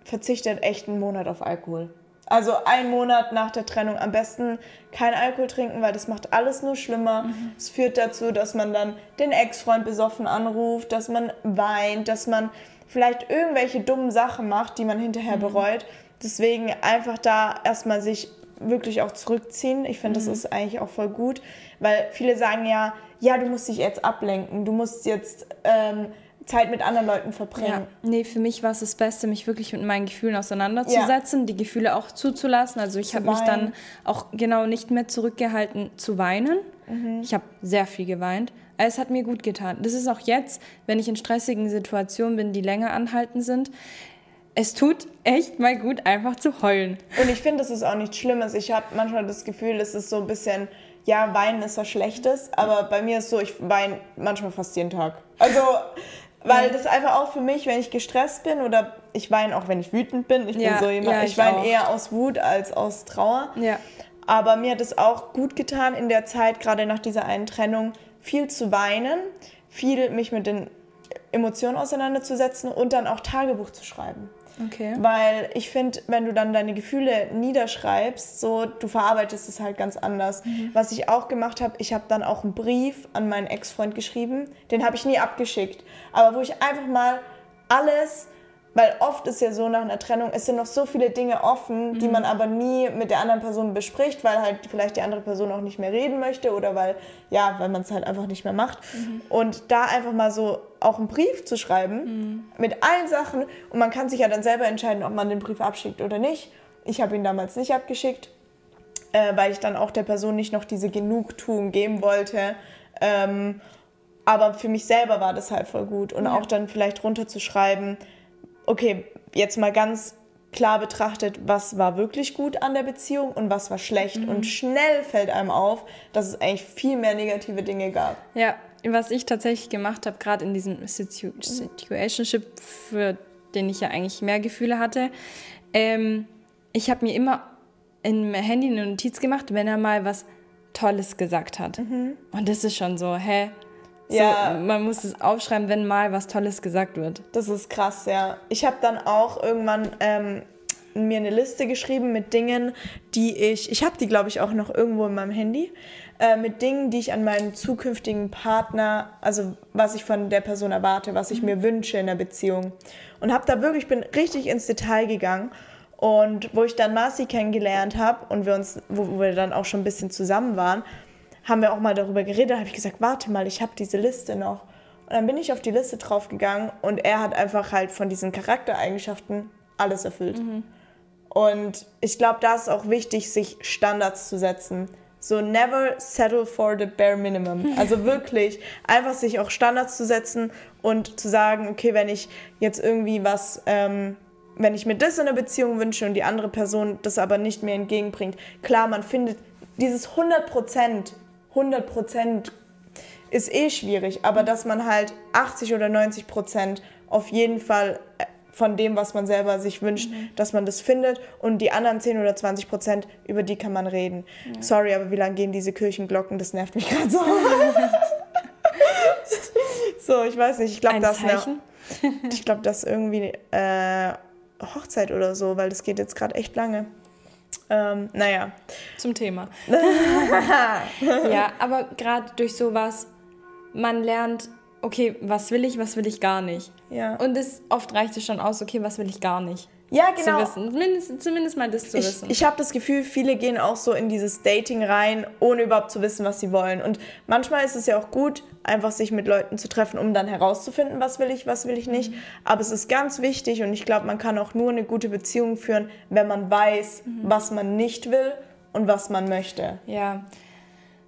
verzichtet echt einen Monat auf Alkohol. Also einen Monat nach der Trennung am besten kein Alkohol trinken, weil das macht alles nur schlimmer. Es führt dazu, dass man dann den Ex-Freund besoffen anruft, dass man weint, dass man vielleicht irgendwelche dummen Sachen macht, die man hinterher bereut. Deswegen einfach da erstmal sich wirklich auch zurückziehen. Ich finde, das ist eigentlich auch voll gut, weil viele sagen ja, ja, du musst dich jetzt ablenken, du musst jetzt ähm, Zeit mit anderen Leuten verbringen. Ja, nee, für mich war es das Beste, mich wirklich mit meinen Gefühlen auseinanderzusetzen, die Gefühle auch zuzulassen. Also ich habe mich dann auch genau nicht mehr zurückgehalten zu weinen. Mhm. Ich habe sehr viel geweint. Es hat mir gut getan. Das ist auch jetzt, wenn ich in stressigen Situationen bin, die länger anhalten sind. Es tut echt mal gut, einfach zu heulen. Und ich finde, das ist auch nichts Schlimmes. Ich habe manchmal das Gefühl, es ist so ein bisschen, ja, weinen ist was Schlechtes, aber bei mir ist so, ich weine manchmal fast jeden Tag. Also, weil das einfach auch für mich, wenn ich gestresst bin oder ich weine auch, wenn ich wütend bin. Ich Ja, bin so jemand, ja, ich, ich weine auch. eher aus Wut als aus Trauer. Ja. Aber mir hat es auch gut getan in der Zeit, gerade nach dieser einen Trennung, viel zu weinen, viel mich mit den Emotionen auseinanderzusetzen und dann auch Tagebuch zu schreiben. Okay. Weil ich finde, wenn du dann deine Gefühle niederschreibst, so du verarbeitest es halt ganz anders. Was ich auch gemacht habe, ich habe dann auch einen Brief an meinen Ex-Freund geschrieben. Den habe ich nie abgeschickt. Aber wo ich einfach mal alles weil oft ist ja so nach einer Trennung, es sind noch so viele Dinge offen, die man aber nie mit der anderen Person bespricht, weil halt vielleicht die andere Person auch nicht mehr reden möchte oder weil, ja, weil man es halt einfach nicht mehr macht. Und da einfach mal so auch einen Brief zu schreiben mit allen Sachen und man kann sich ja dann selber entscheiden, ob man den Brief abschickt oder nicht. Ich habe ihn damals nicht abgeschickt, äh, weil ich dann auch der Person nicht noch diese Genugtuung geben wollte. Ähm, aber für mich selber war das halt voll gut. Und Ja. auch dann vielleicht runterzuschreiben, okay, jetzt mal ganz klar betrachtet, was war wirklich gut an der Beziehung und was war schlecht. Mhm. Und schnell fällt einem auf, dass es eigentlich viel mehr negative Dinge gab. Ja, was ich tatsächlich gemacht habe, gerade in diesem Situ Situationship, für den ich ja eigentlich mehr Gefühle hatte, ähm, ich habe mir immer im Handy eine Notiz gemacht, wenn er mal was Tolles gesagt hat. Und das ist schon so, hä? So, Ja. Man muss es aufschreiben, wenn mal was Tolles gesagt wird. Das ist krass, ja. Ich habe dann auch irgendwann ähm, mir eine Liste geschrieben mit Dingen, die ich, ich habe die glaube ich auch noch irgendwo in meinem Handy, äh, mit Dingen, die ich an meinen zukünftigen Partner, also was ich von der Person erwarte, was ich mir wünsche in der Beziehung. Und habe da wirklich, bin richtig ins Detail gegangen. Und wo ich dann Marci kennengelernt habe und wir uns, wo, wo wir dann auch schon ein bisschen zusammen waren, haben wir auch mal darüber geredet, habe ich gesagt, warte mal, ich habe diese Liste noch. Und dann bin ich auf die Liste draufgegangen und er hat einfach halt von diesen Charaktereigenschaften alles erfüllt. Und ich glaube, da ist auch wichtig, sich Standards zu setzen. So never settle for the bare minimum. (laughs) Also wirklich einfach sich auch Standards zu setzen und zu sagen, okay, wenn ich jetzt irgendwie was, ähm, wenn ich mir das in einer Beziehung wünsche und die andere Person das aber nicht mir entgegenbringt, klar, man findet dieses 100 Prozent, 100 Prozent ist eh schwierig, aber dass man halt 80 oder 90 Prozent auf jeden Fall äh, von dem, was man selber sich wünscht, dass man das findet und die anderen 10 oder 20 Prozent, über die kann man reden. Sorry, aber wie lange gehen diese Kirchenglocken? Das nervt mich gerade so. (laughs) so, ich weiß nicht, ich glaube, das, ne, ich glaube, das irgendwie äh, Hochzeit oder so, weil das geht jetzt gerade echt lange. Ähm, naja. Zum Thema. (laughs) ja, aber gerade durch sowas, man lernt, okay, was will ich, was will ich gar nicht. Ja. Und es, oft reicht es schon aus, okay, was will ich gar nicht. Ja, genau. Zu wissen. Zumindest, zumindest mal das zu Ich, wissen. ich habe das Gefühl, viele gehen auch so in dieses Dating rein, ohne überhaupt zu wissen, was sie wollen. Und manchmal ist es ja auch gut, einfach sich mit Leuten zu treffen, um dann herauszufinden, was will ich, was will ich nicht. Aber es ist ganz wichtig und ich glaube, man kann auch nur eine gute Beziehung führen, wenn man weiß, was man nicht will und was man möchte. Ja.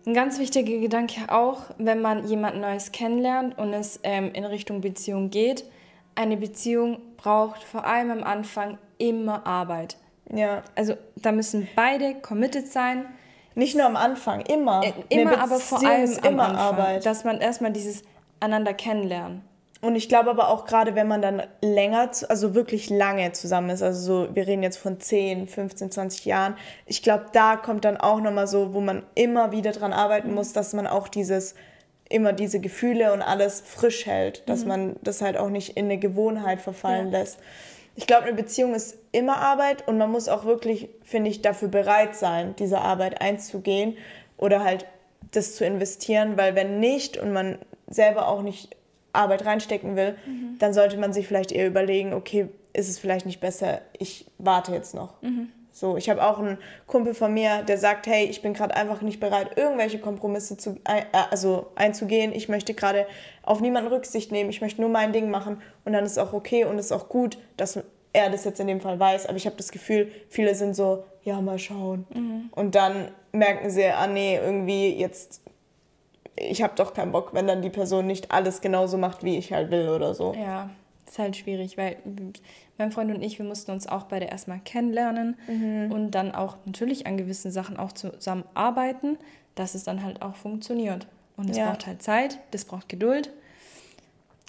Ein ganz wichtiger Gedanke auch, wenn man jemand Neues kennenlernt und es ähm, in Richtung Beziehung geht. Eine Beziehung braucht vor allem am Anfang immer Arbeit. Ja, Also da müssen beide committed sein. nicht nur am Anfang, immer. Äh, immer, aber vor allem am immer Anfang, Arbeit. dass man erstmal dieses einander kennenlernen. Und ich glaube aber auch gerade, wenn man dann länger, also wirklich lange zusammen ist, also so, wir reden jetzt von 10, 15, 20 Jahren, ich glaube, da kommt dann auch nochmal so, wo man immer wieder dran arbeiten muss, dass man auch dieses, immer diese Gefühle und alles frisch hält, dass man das halt auch nicht in eine Gewohnheit verfallen Ja. lässt. Ich glaube, eine Beziehung ist immer Arbeit und man muss auch wirklich, finde ich, dafür bereit sein, diese Arbeit einzugehen oder halt das zu investieren, weil wenn nicht und man selber auch nicht Arbeit reinstecken will, dann sollte man sich vielleicht eher überlegen, okay, ist es vielleicht nicht besser, ich warte jetzt noch. So, ich habe auch einen Kumpel von mir, der sagt, hey, ich bin gerade einfach nicht bereit, irgendwelche Kompromisse zu, äh, also einzugehen. Ich möchte gerade auf niemanden Rücksicht nehmen. Ich möchte nur mein Ding machen. Und dann ist es auch okay und es ist auch gut, dass er das jetzt in dem Fall weiß. Aber ich habe das Gefühl, viele sind so, ja, mal schauen. Und dann merken sie, ah nee, irgendwie jetzt, ich habe doch keinen Bock, wenn dann die Person nicht alles genauso macht, wie ich halt will oder so. Ja, ist halt schwierig, weil mein Freund und ich, wir mussten uns auch beide erstmal kennenlernen und dann auch natürlich an gewissen Sachen auch zusammen arbeiten, dass es dann halt auch funktioniert. Und es Ja. braucht halt Zeit, das braucht Geduld,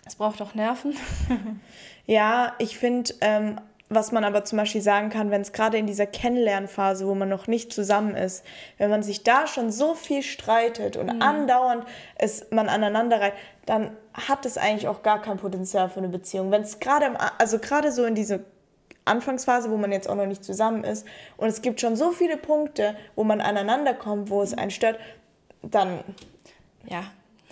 es braucht auch Nerven. (laughs) Ja, ich finde, ähm, was man aber zum Beispiel sagen kann, wenn es gerade in dieser Kennenlernphase, wo man noch nicht zusammen ist, wenn man sich da schon so viel streitet und andauernd es man aneinander reiht, dann hat es eigentlich auch gar kein Potenzial für eine Beziehung. Wenn es gerade, also gerade so in diese Anfangsphase, wo man jetzt auch noch nicht zusammen ist und es gibt schon so viele Punkte, wo man aneinander kommt, wo es einen stört, dann Ja,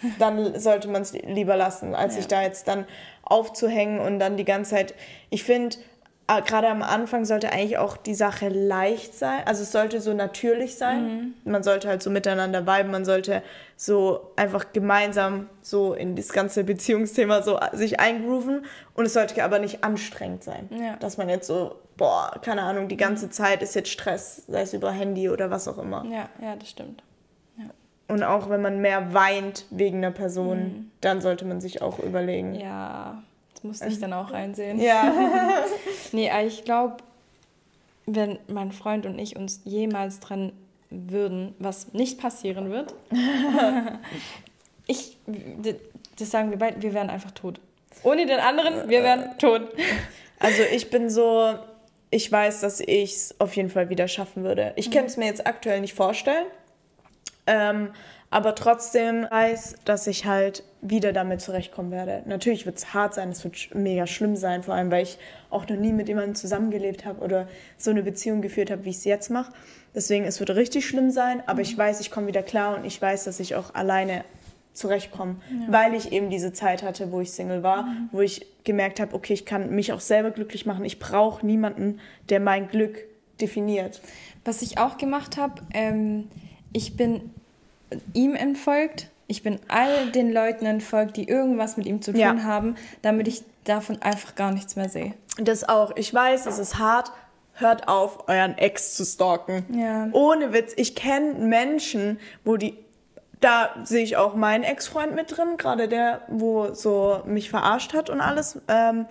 (laughs) dann sollte man es lieber lassen, als Ja. sich da jetzt dann aufzuhängen und dann die ganze Zeit. Ich finde, gerade am Anfang sollte eigentlich auch die Sache leicht sein. Also es sollte so natürlich sein. Man sollte halt so miteinander viben, man sollte so einfach gemeinsam so in das ganze Beziehungsthema so sich eingrooven. Und es sollte aber nicht anstrengend sein. Ja. Dass man jetzt so, boah, keine Ahnung, die ganze Zeit ist jetzt Stress, sei es über Handy oder was auch immer. Ja, ja, das stimmt. Und auch wenn man mehr weint wegen einer Person, dann sollte man sich auch überlegen. Ja, das musste ich dann auch einsehen. Ja. (laughs) Nee, ich glaube, wenn mein Freund und ich uns jemals trennen würden, was nicht passieren wird, (laughs) ich, das sagen wir beide, wir wären einfach tot. Ohne den anderen, wir wären tot. Also ich bin so, ich weiß, dass ich es auf jeden Fall wieder schaffen würde. Ich kann es mir jetzt aktuell nicht vorstellen, ähm, aber trotzdem weiß, dass ich halt wieder damit zurechtkommen werde. Natürlich wird es hart sein, es wird mega schlimm sein, vor allem weil ich auch noch nie mit jemandem zusammengelebt habe oder so eine Beziehung geführt habe, wie ich es jetzt mache. Deswegen, es wird richtig schlimm sein, aber ich weiß, ich komme wieder klar und ich weiß, dass ich auch alleine zurechtkommen, weil ich eben diese Zeit hatte, wo ich Single war, wo ich gemerkt habe, okay, ich kann mich auch selber glücklich machen. Ich brauche niemanden, der mein Glück definiert. Was ich auch gemacht habe, ähm, ich bin ihm entfolgt. Ich bin all den Leuten entfolgt, die irgendwas mit ihm zu tun Ja. haben, damit ich davon einfach gar nichts mehr sehe. Das auch. Ich weiß, es ist hart. Hört auf, euren Ex zu stalken. Ja. Ohne Witz. Ich kenne Menschen, wo die. Da sehe ich auch meinen Ex-Freund mit drin, gerade der, wo so mich verarscht hat und alles. Ähm,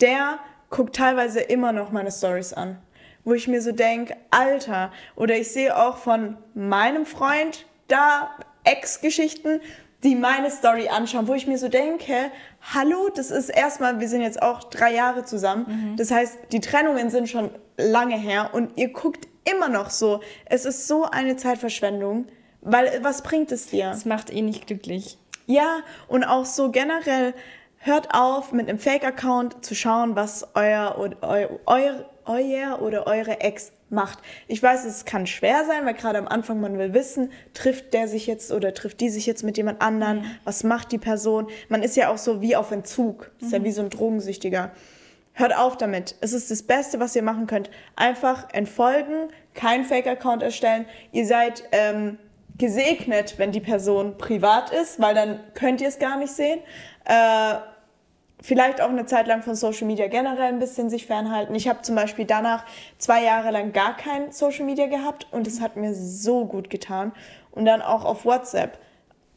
der guckt teilweise immer noch meine Stories an. Wo ich mir so denke, Alter, oder ich sehe auch von meinem Freund da Ex-Geschichten, die meine Story anschauen, wo ich mir so denke, hallo, das ist erstmal, wir sind jetzt auch drei Jahre zusammen. Das heißt, die Trennungen sind schon lange her und ihr guckt immer noch so. Es ist so eine Zeitverschwendung, weil was bringt es dir? Das macht ihn nicht glücklich. Ja, und auch so generell, hört auf, mit einem Fake-Account zu schauen, was euer oder eu, euer, euer oder eure Ex macht. Ich weiß, es kann schwer sein, weil gerade am Anfang man will wissen, trifft der sich jetzt oder trifft die sich jetzt mit jemand anderen, was macht die Person. Man ist ja auch so wie auf Entzug, ist ja wie so ein Drogensüchtiger. Hört auf damit. Es ist das Beste, was ihr machen könnt. Einfach entfolgen, kein Fake-Account erstellen. Ihr seid ähm, gesegnet, wenn die Person privat ist, weil dann könnt ihr es gar nicht sehen. Äh, vielleicht auch eine Zeit lang von Social Media generell ein bisschen sich fernhalten. Ich habe zum Beispiel danach zwei Jahre lang gar kein Social Media gehabt und es hat mir so gut getan. Und dann auch auf WhatsApp.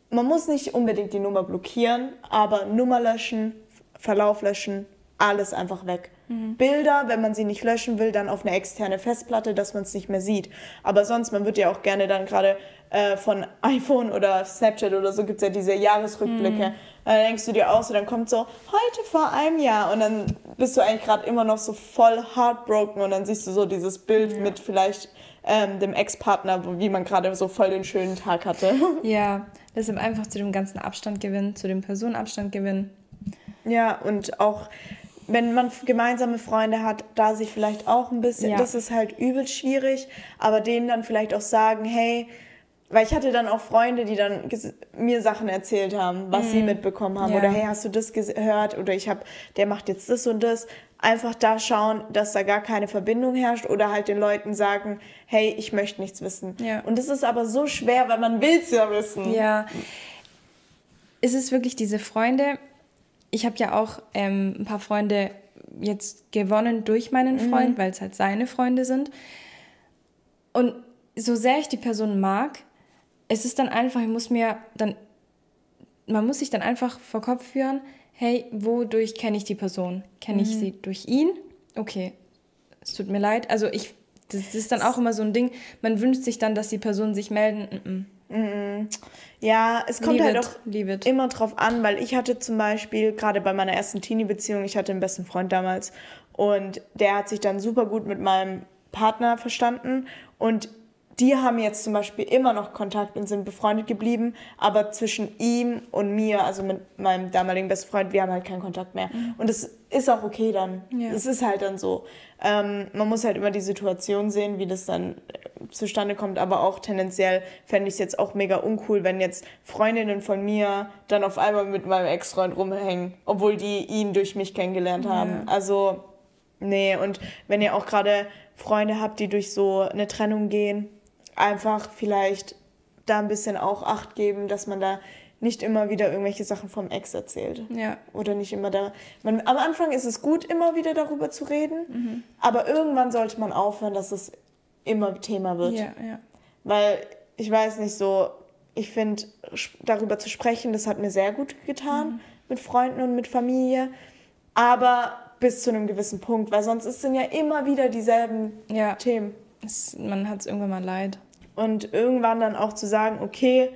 Man muss nicht unbedingt die Nummer blockieren, aber Nummer löschen, Verlauf löschen, alles einfach weg. Bilder, wenn man sie nicht löschen will, dann auf eine externe Festplatte, dass man es nicht mehr sieht. Aber sonst, man wird ja auch gerne dann gerade äh, von iPhone oder Snapchat oder so gibt es ja diese Jahresrückblicke. Dann denkst du dir aus und dann kommt so, heute vor einem Jahr und dann bist du eigentlich gerade immer noch so voll heartbroken und dann siehst du so dieses Bild mit vielleicht ähm, dem Ex-Partner, wie man gerade so voll den schönen Tag hatte. (laughs) Ja, deshalb einfach zu dem ganzen Abstand gewinnen, zu dem Personenabstand gewinnen. Ja, und auch wenn man gemeinsame Freunde hat, da sich vielleicht auch ein bisschen, Ja. das ist halt übel schwierig, aber denen dann vielleicht auch sagen, hey, weil ich hatte dann auch Freunde, die dann mir Sachen erzählt haben, was sie mitbekommen haben Ja. oder hey, hast du das gehört oder ich habe, der macht jetzt das und das. Einfach da schauen, dass da gar keine Verbindung herrscht oder halt den Leuten sagen, hey, ich möchte nichts wissen. Ja. Und das ist aber so schwer, weil man will's ja wissen. Ja. Ist es wirklich diese Freunde? Ich habe ja auch ähm, ein paar Freunde jetzt gewonnen durch meinen Freund, weil es halt seine Freunde sind. Und so sehr ich die Person mag, es ist dann einfach, ich muss mir dann, man muss sich dann einfach vor Kopf führen, hey, wodurch kenne ich die Person? Kenne ich sie durch ihn? Okay, es tut mir leid. Also ich, das ist dann auch immer so ein Ding, man wünscht sich dann, dass die Personen sich melden. Ja, es kommt Leave halt it, auch immer drauf an, weil ich hatte zum Beispiel, gerade bei meiner ersten Teenie-Beziehung, ich hatte einen besten Freund damals und der hat sich dann super gut mit meinem Partner verstanden und die haben jetzt zum Beispiel immer noch Kontakt und sind befreundet geblieben, aber zwischen ihm und mir, also mit meinem damaligen besten Freund, wir haben halt keinen Kontakt mehr. Mhm. Und es ist auch okay dann. Ja. Es ist halt dann so. Ähm, man muss halt immer die Situation sehen, wie das dann äh, zustande kommt, aber auch tendenziell fände ich es jetzt auch mega uncool, wenn jetzt Freundinnen von mir dann auf einmal mit meinem Ex-Freund rumhängen, obwohl die ihn durch mich kennengelernt haben. Ja. Also, nee, und wenn ihr auch gerade Freunde habt, die durch so eine Trennung gehen, einfach vielleicht da ein bisschen auch Acht geben, dass man da nicht immer wieder irgendwelche Sachen vom Ex erzählt. Ja. Oder nicht immer da. Man, am Anfang ist es gut, immer wieder darüber zu reden, mhm. aber irgendwann sollte man aufhören, dass es immer Thema wird. Ja, ja. Weil ich weiß nicht so, ich finde, darüber zu sprechen, das hat mir sehr gut getan mhm. mit Freunden und mit Familie. Aber bis zu einem gewissen Punkt, weil sonst ist es ja immer wieder dieselben ja. Themen. Es, man hat es irgendwann mal leid und irgendwann dann auch zu sagen, okay,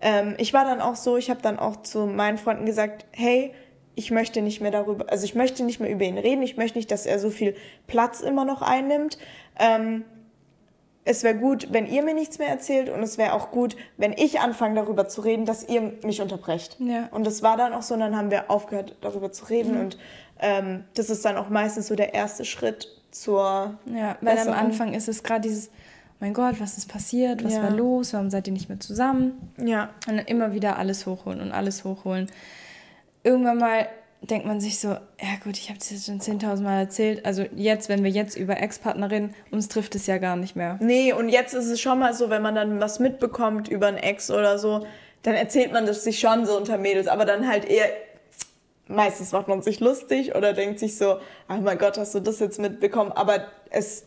ähm, ich war dann auch so, ich habe dann auch zu meinen Freunden gesagt, hey, ich möchte nicht mehr darüber, also ich möchte nicht mehr über ihn reden, ich möchte nicht, dass er so viel Platz immer noch einnimmt. Ähm, es wäre gut, wenn ihr mir nichts mehr erzählt und es wäre auch gut, wenn ich anfange darüber zu reden, dass ihr mich unterbrecht. Ja. Und das war dann auch so, und dann haben wir aufgehört darüber zu reden mhm. und ähm, das ist dann auch meistens so der erste Schritt zur. Ja, weil Besserung. am Anfang ist es gerade dieses, mein Gott, was ist passiert, was ja. war los, warum seid ihr nicht mehr zusammen? Ja. Und dann immer wieder alles hochholen und alles hochholen. Irgendwann mal denkt man sich so, ja gut, ich habe das jetzt schon 10.000 Mal erzählt. Also jetzt, wenn wir jetzt über Ex-Partnerin, uns trifft es ja gar nicht mehr. Nee, und jetzt ist es schon mal so, wenn man dann was mitbekommt über einen Ex oder so, dann erzählt man das sich schon so unter Mädels, aber dann halt eher, meistens macht man sich lustig oder denkt sich so, oh mein Gott, hast du das jetzt mitbekommen? Aber es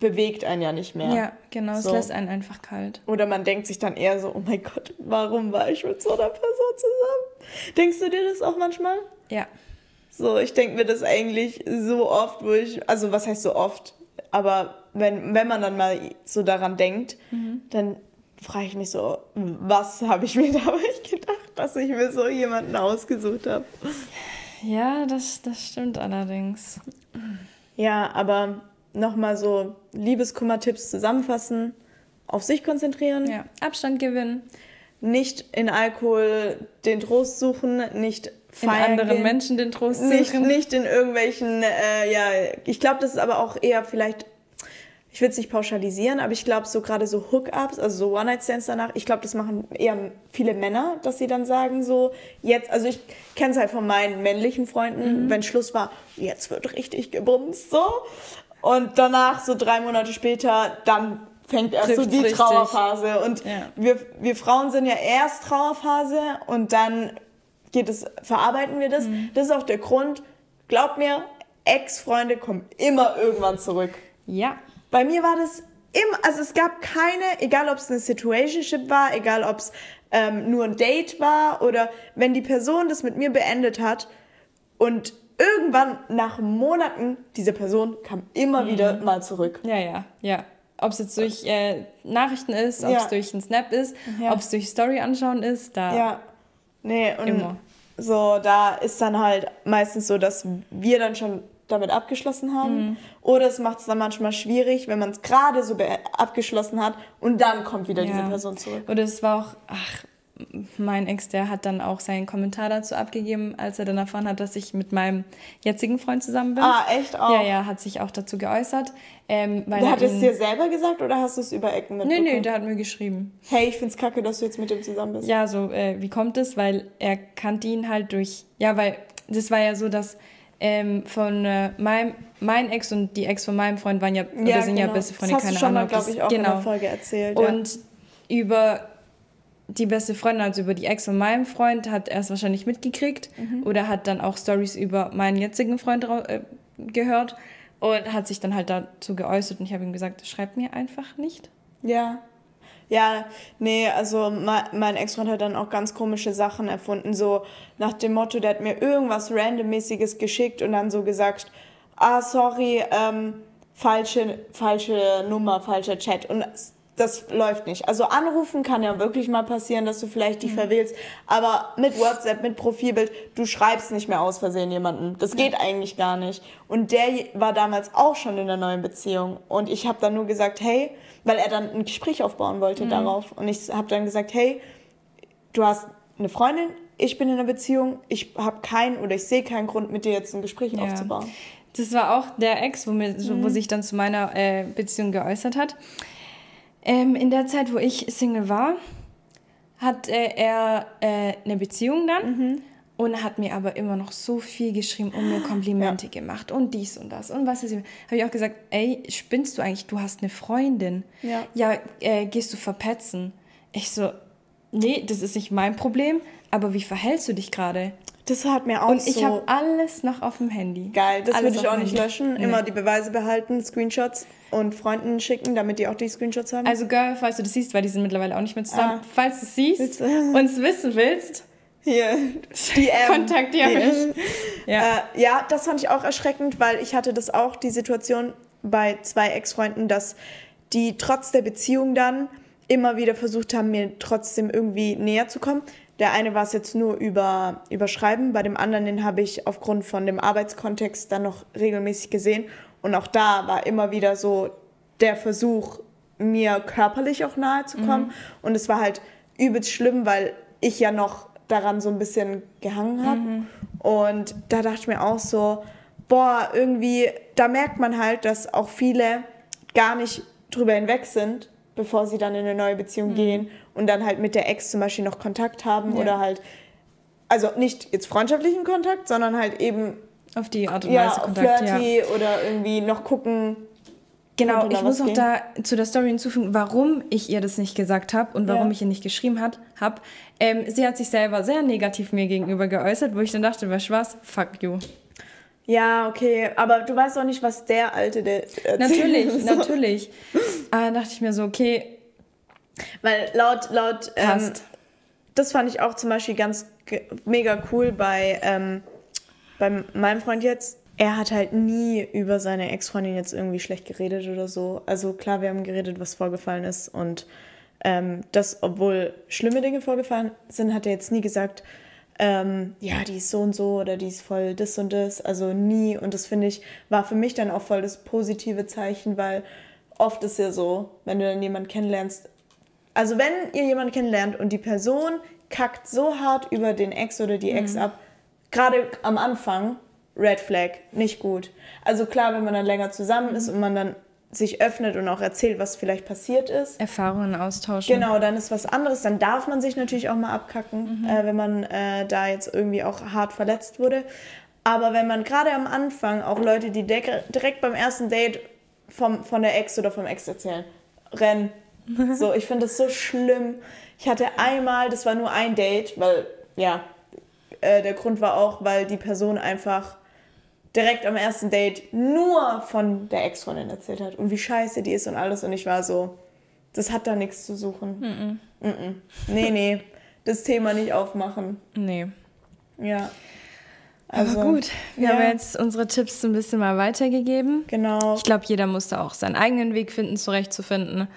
bewegt einen ja nicht mehr. Ja, genau, so. es lässt einen einfach kalt. Oder man denkt sich dann eher so, oh mein Gott, warum war ich mit so einer Person zusammen? Denkst du dir das auch manchmal? Ja. So, ich denke mir das eigentlich so oft, wo ich, also was heißt so oft, aber wenn, wenn man dann mal so daran denkt, mhm. dann frage ich mich so, was habe ich mir (laughs) dabei gedacht, dass ich mir so jemanden ausgesucht habe? Ja, das, das stimmt allerdings. Ja, aber nochmal so Liebeskummer-Tipps zusammenfassen, auf sich konzentrieren. Ja, Abstand gewinnen. Nicht in Alkohol den Trost suchen, nicht in anderen gehen, Menschen den Trost suchen. Nicht, nicht in irgendwelchen, äh, ja, ich glaube, das ist aber auch eher vielleicht, ich will es nicht pauschalisieren, aber ich glaube, so gerade so Hookups, also so One-Night-Stands danach, ich glaube, das machen eher viele Männer, dass sie dann sagen, so, jetzt, also ich kenne es halt von meinen männlichen Freunden, mhm. wenn Schluss war, jetzt wird richtig gebumst, so. Und danach, so drei Monate später, dann fängt erst Trifft's so die richtig. Trauerphase. Und ja. wir, wir Frauen sind ja erst Trauerphase und dann geht es, verarbeiten wir das. Mhm. Das ist auch der Grund. Glaub mir, Ex-Freunde kommen immer irgendwann zurück. Ja. Bei mir war das immer, also es gab keine, egal ob es eine Situationship war, egal ob es ähm, nur ein Date war oder wenn die Person das mit mir beendet hat und irgendwann nach Monaten, diese Person kam immer mhm. wieder mal zurück. Ja, ja, ja. Ob es jetzt durch äh, Nachrichten ist, ob es ja. durch einen Snap ist, ja. ob es durch Story anschauen ist, da. Ja. Nee, und immer. so, da ist dann halt meistens so, dass wir dann schon damit abgeschlossen haben. Mhm. Oder es macht es dann manchmal schwierig, wenn man es gerade so abgeschlossen hat und dann kommt wieder ja. diese Person zurück. Oder es war auch, ach, mein Ex, der hat dann auch seinen Kommentar dazu abgegeben, als er dann erfahren hat, dass ich mit meinem jetzigen Freund zusammen bin. Ah, echt auch? Ja, ja, hat sich auch dazu geäußert. Ähm, weil der hat es dir selber gesagt oder hast du es über Ecken mitbekommen? Nee, nee, der hat mir geschrieben. Hey, ich find's kacke, dass du jetzt mit ihm zusammen bist. Ja, so, äh, wie kommt es? Weil er kannte ihn halt durch, ja, weil das war ja so, dass ähm, von äh, meinem mein Ex und die Ex von meinem Freund waren ja, ja oder sind genau. ja beste Freunde, keine Ahnung. Das hast du schon mal, glaube ich, auch genau. in der Folge erzählt. Und ja. über die beste Freundin, also über die Ex von meinem Freund, hat er es wahrscheinlich mitgekriegt mhm. oder hat dann auch Stories über meinen jetzigen Freund äh, gehört und hat sich dann halt dazu geäußert und ich habe ihm gesagt, schreib mir einfach nicht. Ja. Ja, nee, also mein, Ex-Freund hat dann auch ganz komische Sachen erfunden, so nach dem Motto, der hat mir irgendwas randommäßiges geschickt und dann so gesagt, ah, sorry, ähm, falsche, falsche Nummer, falscher Chat. Und das läuft nicht. Also anrufen kann ja wirklich mal passieren, dass du vielleicht die mhm. verwählst, aber mit WhatsApp, mit Profilbild, du schreibst nicht mehr aus Versehen jemanden. Das geht ja. eigentlich gar nicht. Und der war damals auch schon in der neuen Beziehung und ich habe dann nur gesagt, hey, weil er dann ein Gespräch aufbauen wollte mhm. darauf und ich habe dann gesagt, hey, du hast eine Freundin, ich bin in einer Beziehung, ich habe keinen oder ich sehe keinen Grund, mit dir jetzt ein Gespräch ja. aufzubauen. Das war auch der Ex, wo, mir, mhm. wo sich dann zu meiner äh, Beziehung geäußert hat. Ähm, in der Zeit, wo ich Single war, hat äh, er äh, eine Beziehung dann mhm. und hat mir aber immer noch so viel geschrieben und mir Komplimente ja. gemacht und dies und das und was ist. Habe ich auch gesagt, ey, spinnst du eigentlich? Du hast eine Freundin. Ja. Ja, äh, gehst du verpetzen? Ich so, nee, das ist nicht mein Problem, aber wie verhältst du dich gerade? Das hat mir auch Und ich so habe alles noch auf dem Handy. Geil, das würde ich auch nicht löschen. Nee. Immer die Beweise behalten, Screenshots und Freunden schicken, damit die auch die Screenshots haben. Also Girl, falls du das siehst, weil die sind mittlerweile auch nicht mehr zusammen. Ah. Falls du es siehst und es wissen willst, hier, (laughs) DM. kontaktiere mich. Ja. Äh, ja, das fand ich auch erschreckend, weil ich hatte das auch, die Situation bei zwei Ex-Freunden, dass die trotz der Beziehung dann immer wieder versucht haben, mir trotzdem irgendwie näher zu kommen. Der eine war es jetzt nur über, über Schreiben, bei dem anderen, den habe ich aufgrund von dem Arbeitskontext dann noch regelmäßig gesehen. Und auch da war immer wieder so der Versuch, mir körperlich auch nahe zu kommen. Mhm. Und es war halt übelst schlimm, weil ich ja noch daran so ein bisschen gehangen habe. Mhm. Und da dachte ich mir auch so, boah, irgendwie, da merkt man halt, dass auch viele gar nicht drüber hinweg sind, bevor sie dann in eine neue Beziehung mhm. gehen und dann halt mit der Ex zum Beispiel noch Kontakt haben ja. oder halt, also nicht jetzt freundschaftlichen Kontakt, sondern halt eben auf die Art und Weise ja, Kontakt, flirty ja. oder irgendwie noch gucken. Genau, ich muss noch da zu der Story hinzufügen, warum ich ihr das nicht gesagt habe und warum ja. ich ihr nicht geschrieben habe. Ähm, sie hat sich selber sehr negativ mir gegenüber geäußert, wo ich dann dachte, weißt du was, fuck you. Ja, okay, aber du weißt auch nicht, was der Alte der erzählt. Natürlich, natürlich. Aber dann dachte ich mir so, okay, weil laut, laut, ähm, das fand ich auch zum Beispiel ganz mega cool bei, ähm, bei meinem Freund jetzt. Er hat halt nie über seine Ex-Freundin jetzt irgendwie schlecht geredet oder so. Also klar, wir haben geredet, was vorgefallen ist. Und ähm, das, obwohl schlimme Dinge vorgefallen sind, hat er jetzt nie gesagt, ähm, ja, die ist so und so oder die ist voll das und das. Also nie. Und das finde ich, war für mich dann auch voll das positive Zeichen, weil oft ist ja so, wenn du dann jemanden kennenlernst, also wenn ihr jemanden kennenlernt und die Person kackt so hart über den Ex oder die Ex mhm. ab, gerade am Anfang, Red Flag, nicht gut. Also klar, wenn man dann länger zusammen ist und man dann sich öffnet und auch erzählt, was vielleicht passiert ist. Erfahrungen austauschen. Genau, dann ist was anderes. Dann darf man sich natürlich auch mal abkacken, mhm. äh, wenn man äh, da jetzt irgendwie auch hart verletzt wurde. Aber wenn man gerade am Anfang auch Leute, die direkt beim ersten Date vom, von der Ex oder vom Ex erzählen, rennen, (laughs) so, ich finde das so schlimm. Ich hatte einmal, das war nur ein Date, weil, ja, äh, der Grund war auch, weil die Person einfach direkt am ersten Date nur von der Ex-Freundin erzählt hat und wie scheiße die ist und alles. Und ich war so, das hat da nichts zu suchen. Mm -mm. Mm nee, nee, das Thema nicht aufmachen. Nee. Ja. Also, Aber gut, wir ja. haben jetzt unsere Tipps ein bisschen mal weitergegeben. Genau. Ich glaube, jeder musste auch seinen eigenen Weg finden, zurechtzufinden.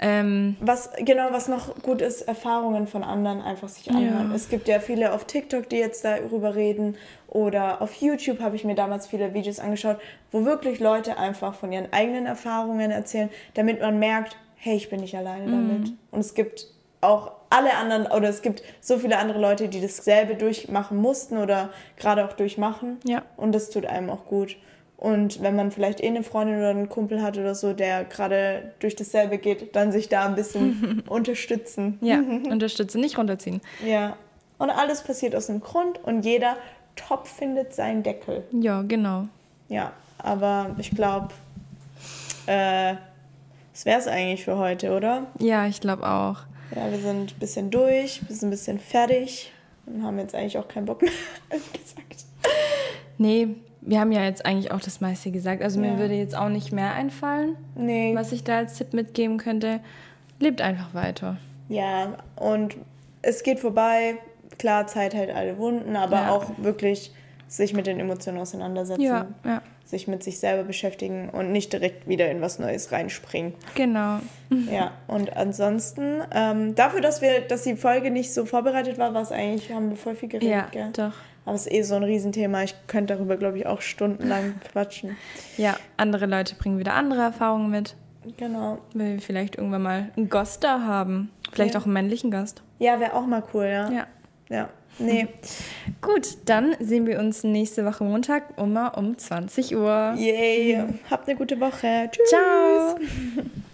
Ähm, was genau, was noch gut ist, Erfahrungen von anderen einfach sich anhören. Ja. Es gibt ja viele auf TikTok, die jetzt darüber reden oder auf YouTube habe ich mir damals viele Videos angeschaut, wo wirklich Leute einfach von ihren eigenen Erfahrungen erzählen, damit man merkt, hey, ich bin nicht alleine mhm. damit. Und es gibt auch alle anderen oder es gibt so viele andere Leute, die dasselbe durchmachen mussten oder gerade auch durchmachen. Ja. Und das tut einem auch gut. Und wenn man vielleicht eh eine Freundin oder einen Kumpel hat oder so, der gerade durch dasselbe geht, dann sich da ein bisschen (laughs) unterstützen. Ja, (laughs) unterstützen, nicht runterziehen. Ja. Und alles passiert aus einem Grund und jeder Topf findet seinen Deckel. Ja, genau. Ja, aber ich glaube, äh, das wäre es eigentlich für heute, oder? Ja, ich glaube auch. Ja, wir sind ein bisschen durch, wir sind ein bisschen fertig und haben jetzt eigentlich auch keinen Bock mehr, (laughs) gesagt. Nee, wir haben ja jetzt eigentlich auch das meiste gesagt. Also ja. mir würde jetzt auch nicht mehr einfallen, nee. was ich da als Tipp mitgeben könnte. Lebt einfach weiter. Ja, und es geht vorbei. Klar, Zeit hält alle Wunden, aber ja. auch wirklich sich mit den Emotionen auseinandersetzen. Ja, ja. sich mit sich selber beschäftigen und nicht direkt wieder in was Neues reinspringen. Genau. (laughs) Ja, und ansonsten, ähm, dafür, dass wir, dass die Folge nicht so vorbereitet war, war es eigentlich, haben wir voll viel geredet, Ja, gell? doch. Aber es ist eh so ein Riesenthema. Ich könnte darüber, glaube ich, auch stundenlang (laughs) quatschen. Ja, andere Leute bringen wieder andere Erfahrungen mit. Genau. Weil wir vielleicht irgendwann mal einen Gast da haben. Vielleicht Ja. auch einen männlichen Gast. Ja, wäre auch mal cool, ja. Ja. Ja. Nee. (laughs) Gut, dann sehen wir uns nächste Woche Montag immer um 20 Uhr. Yay. Habt eine gute Woche. Tschüss. Ciao. (laughs)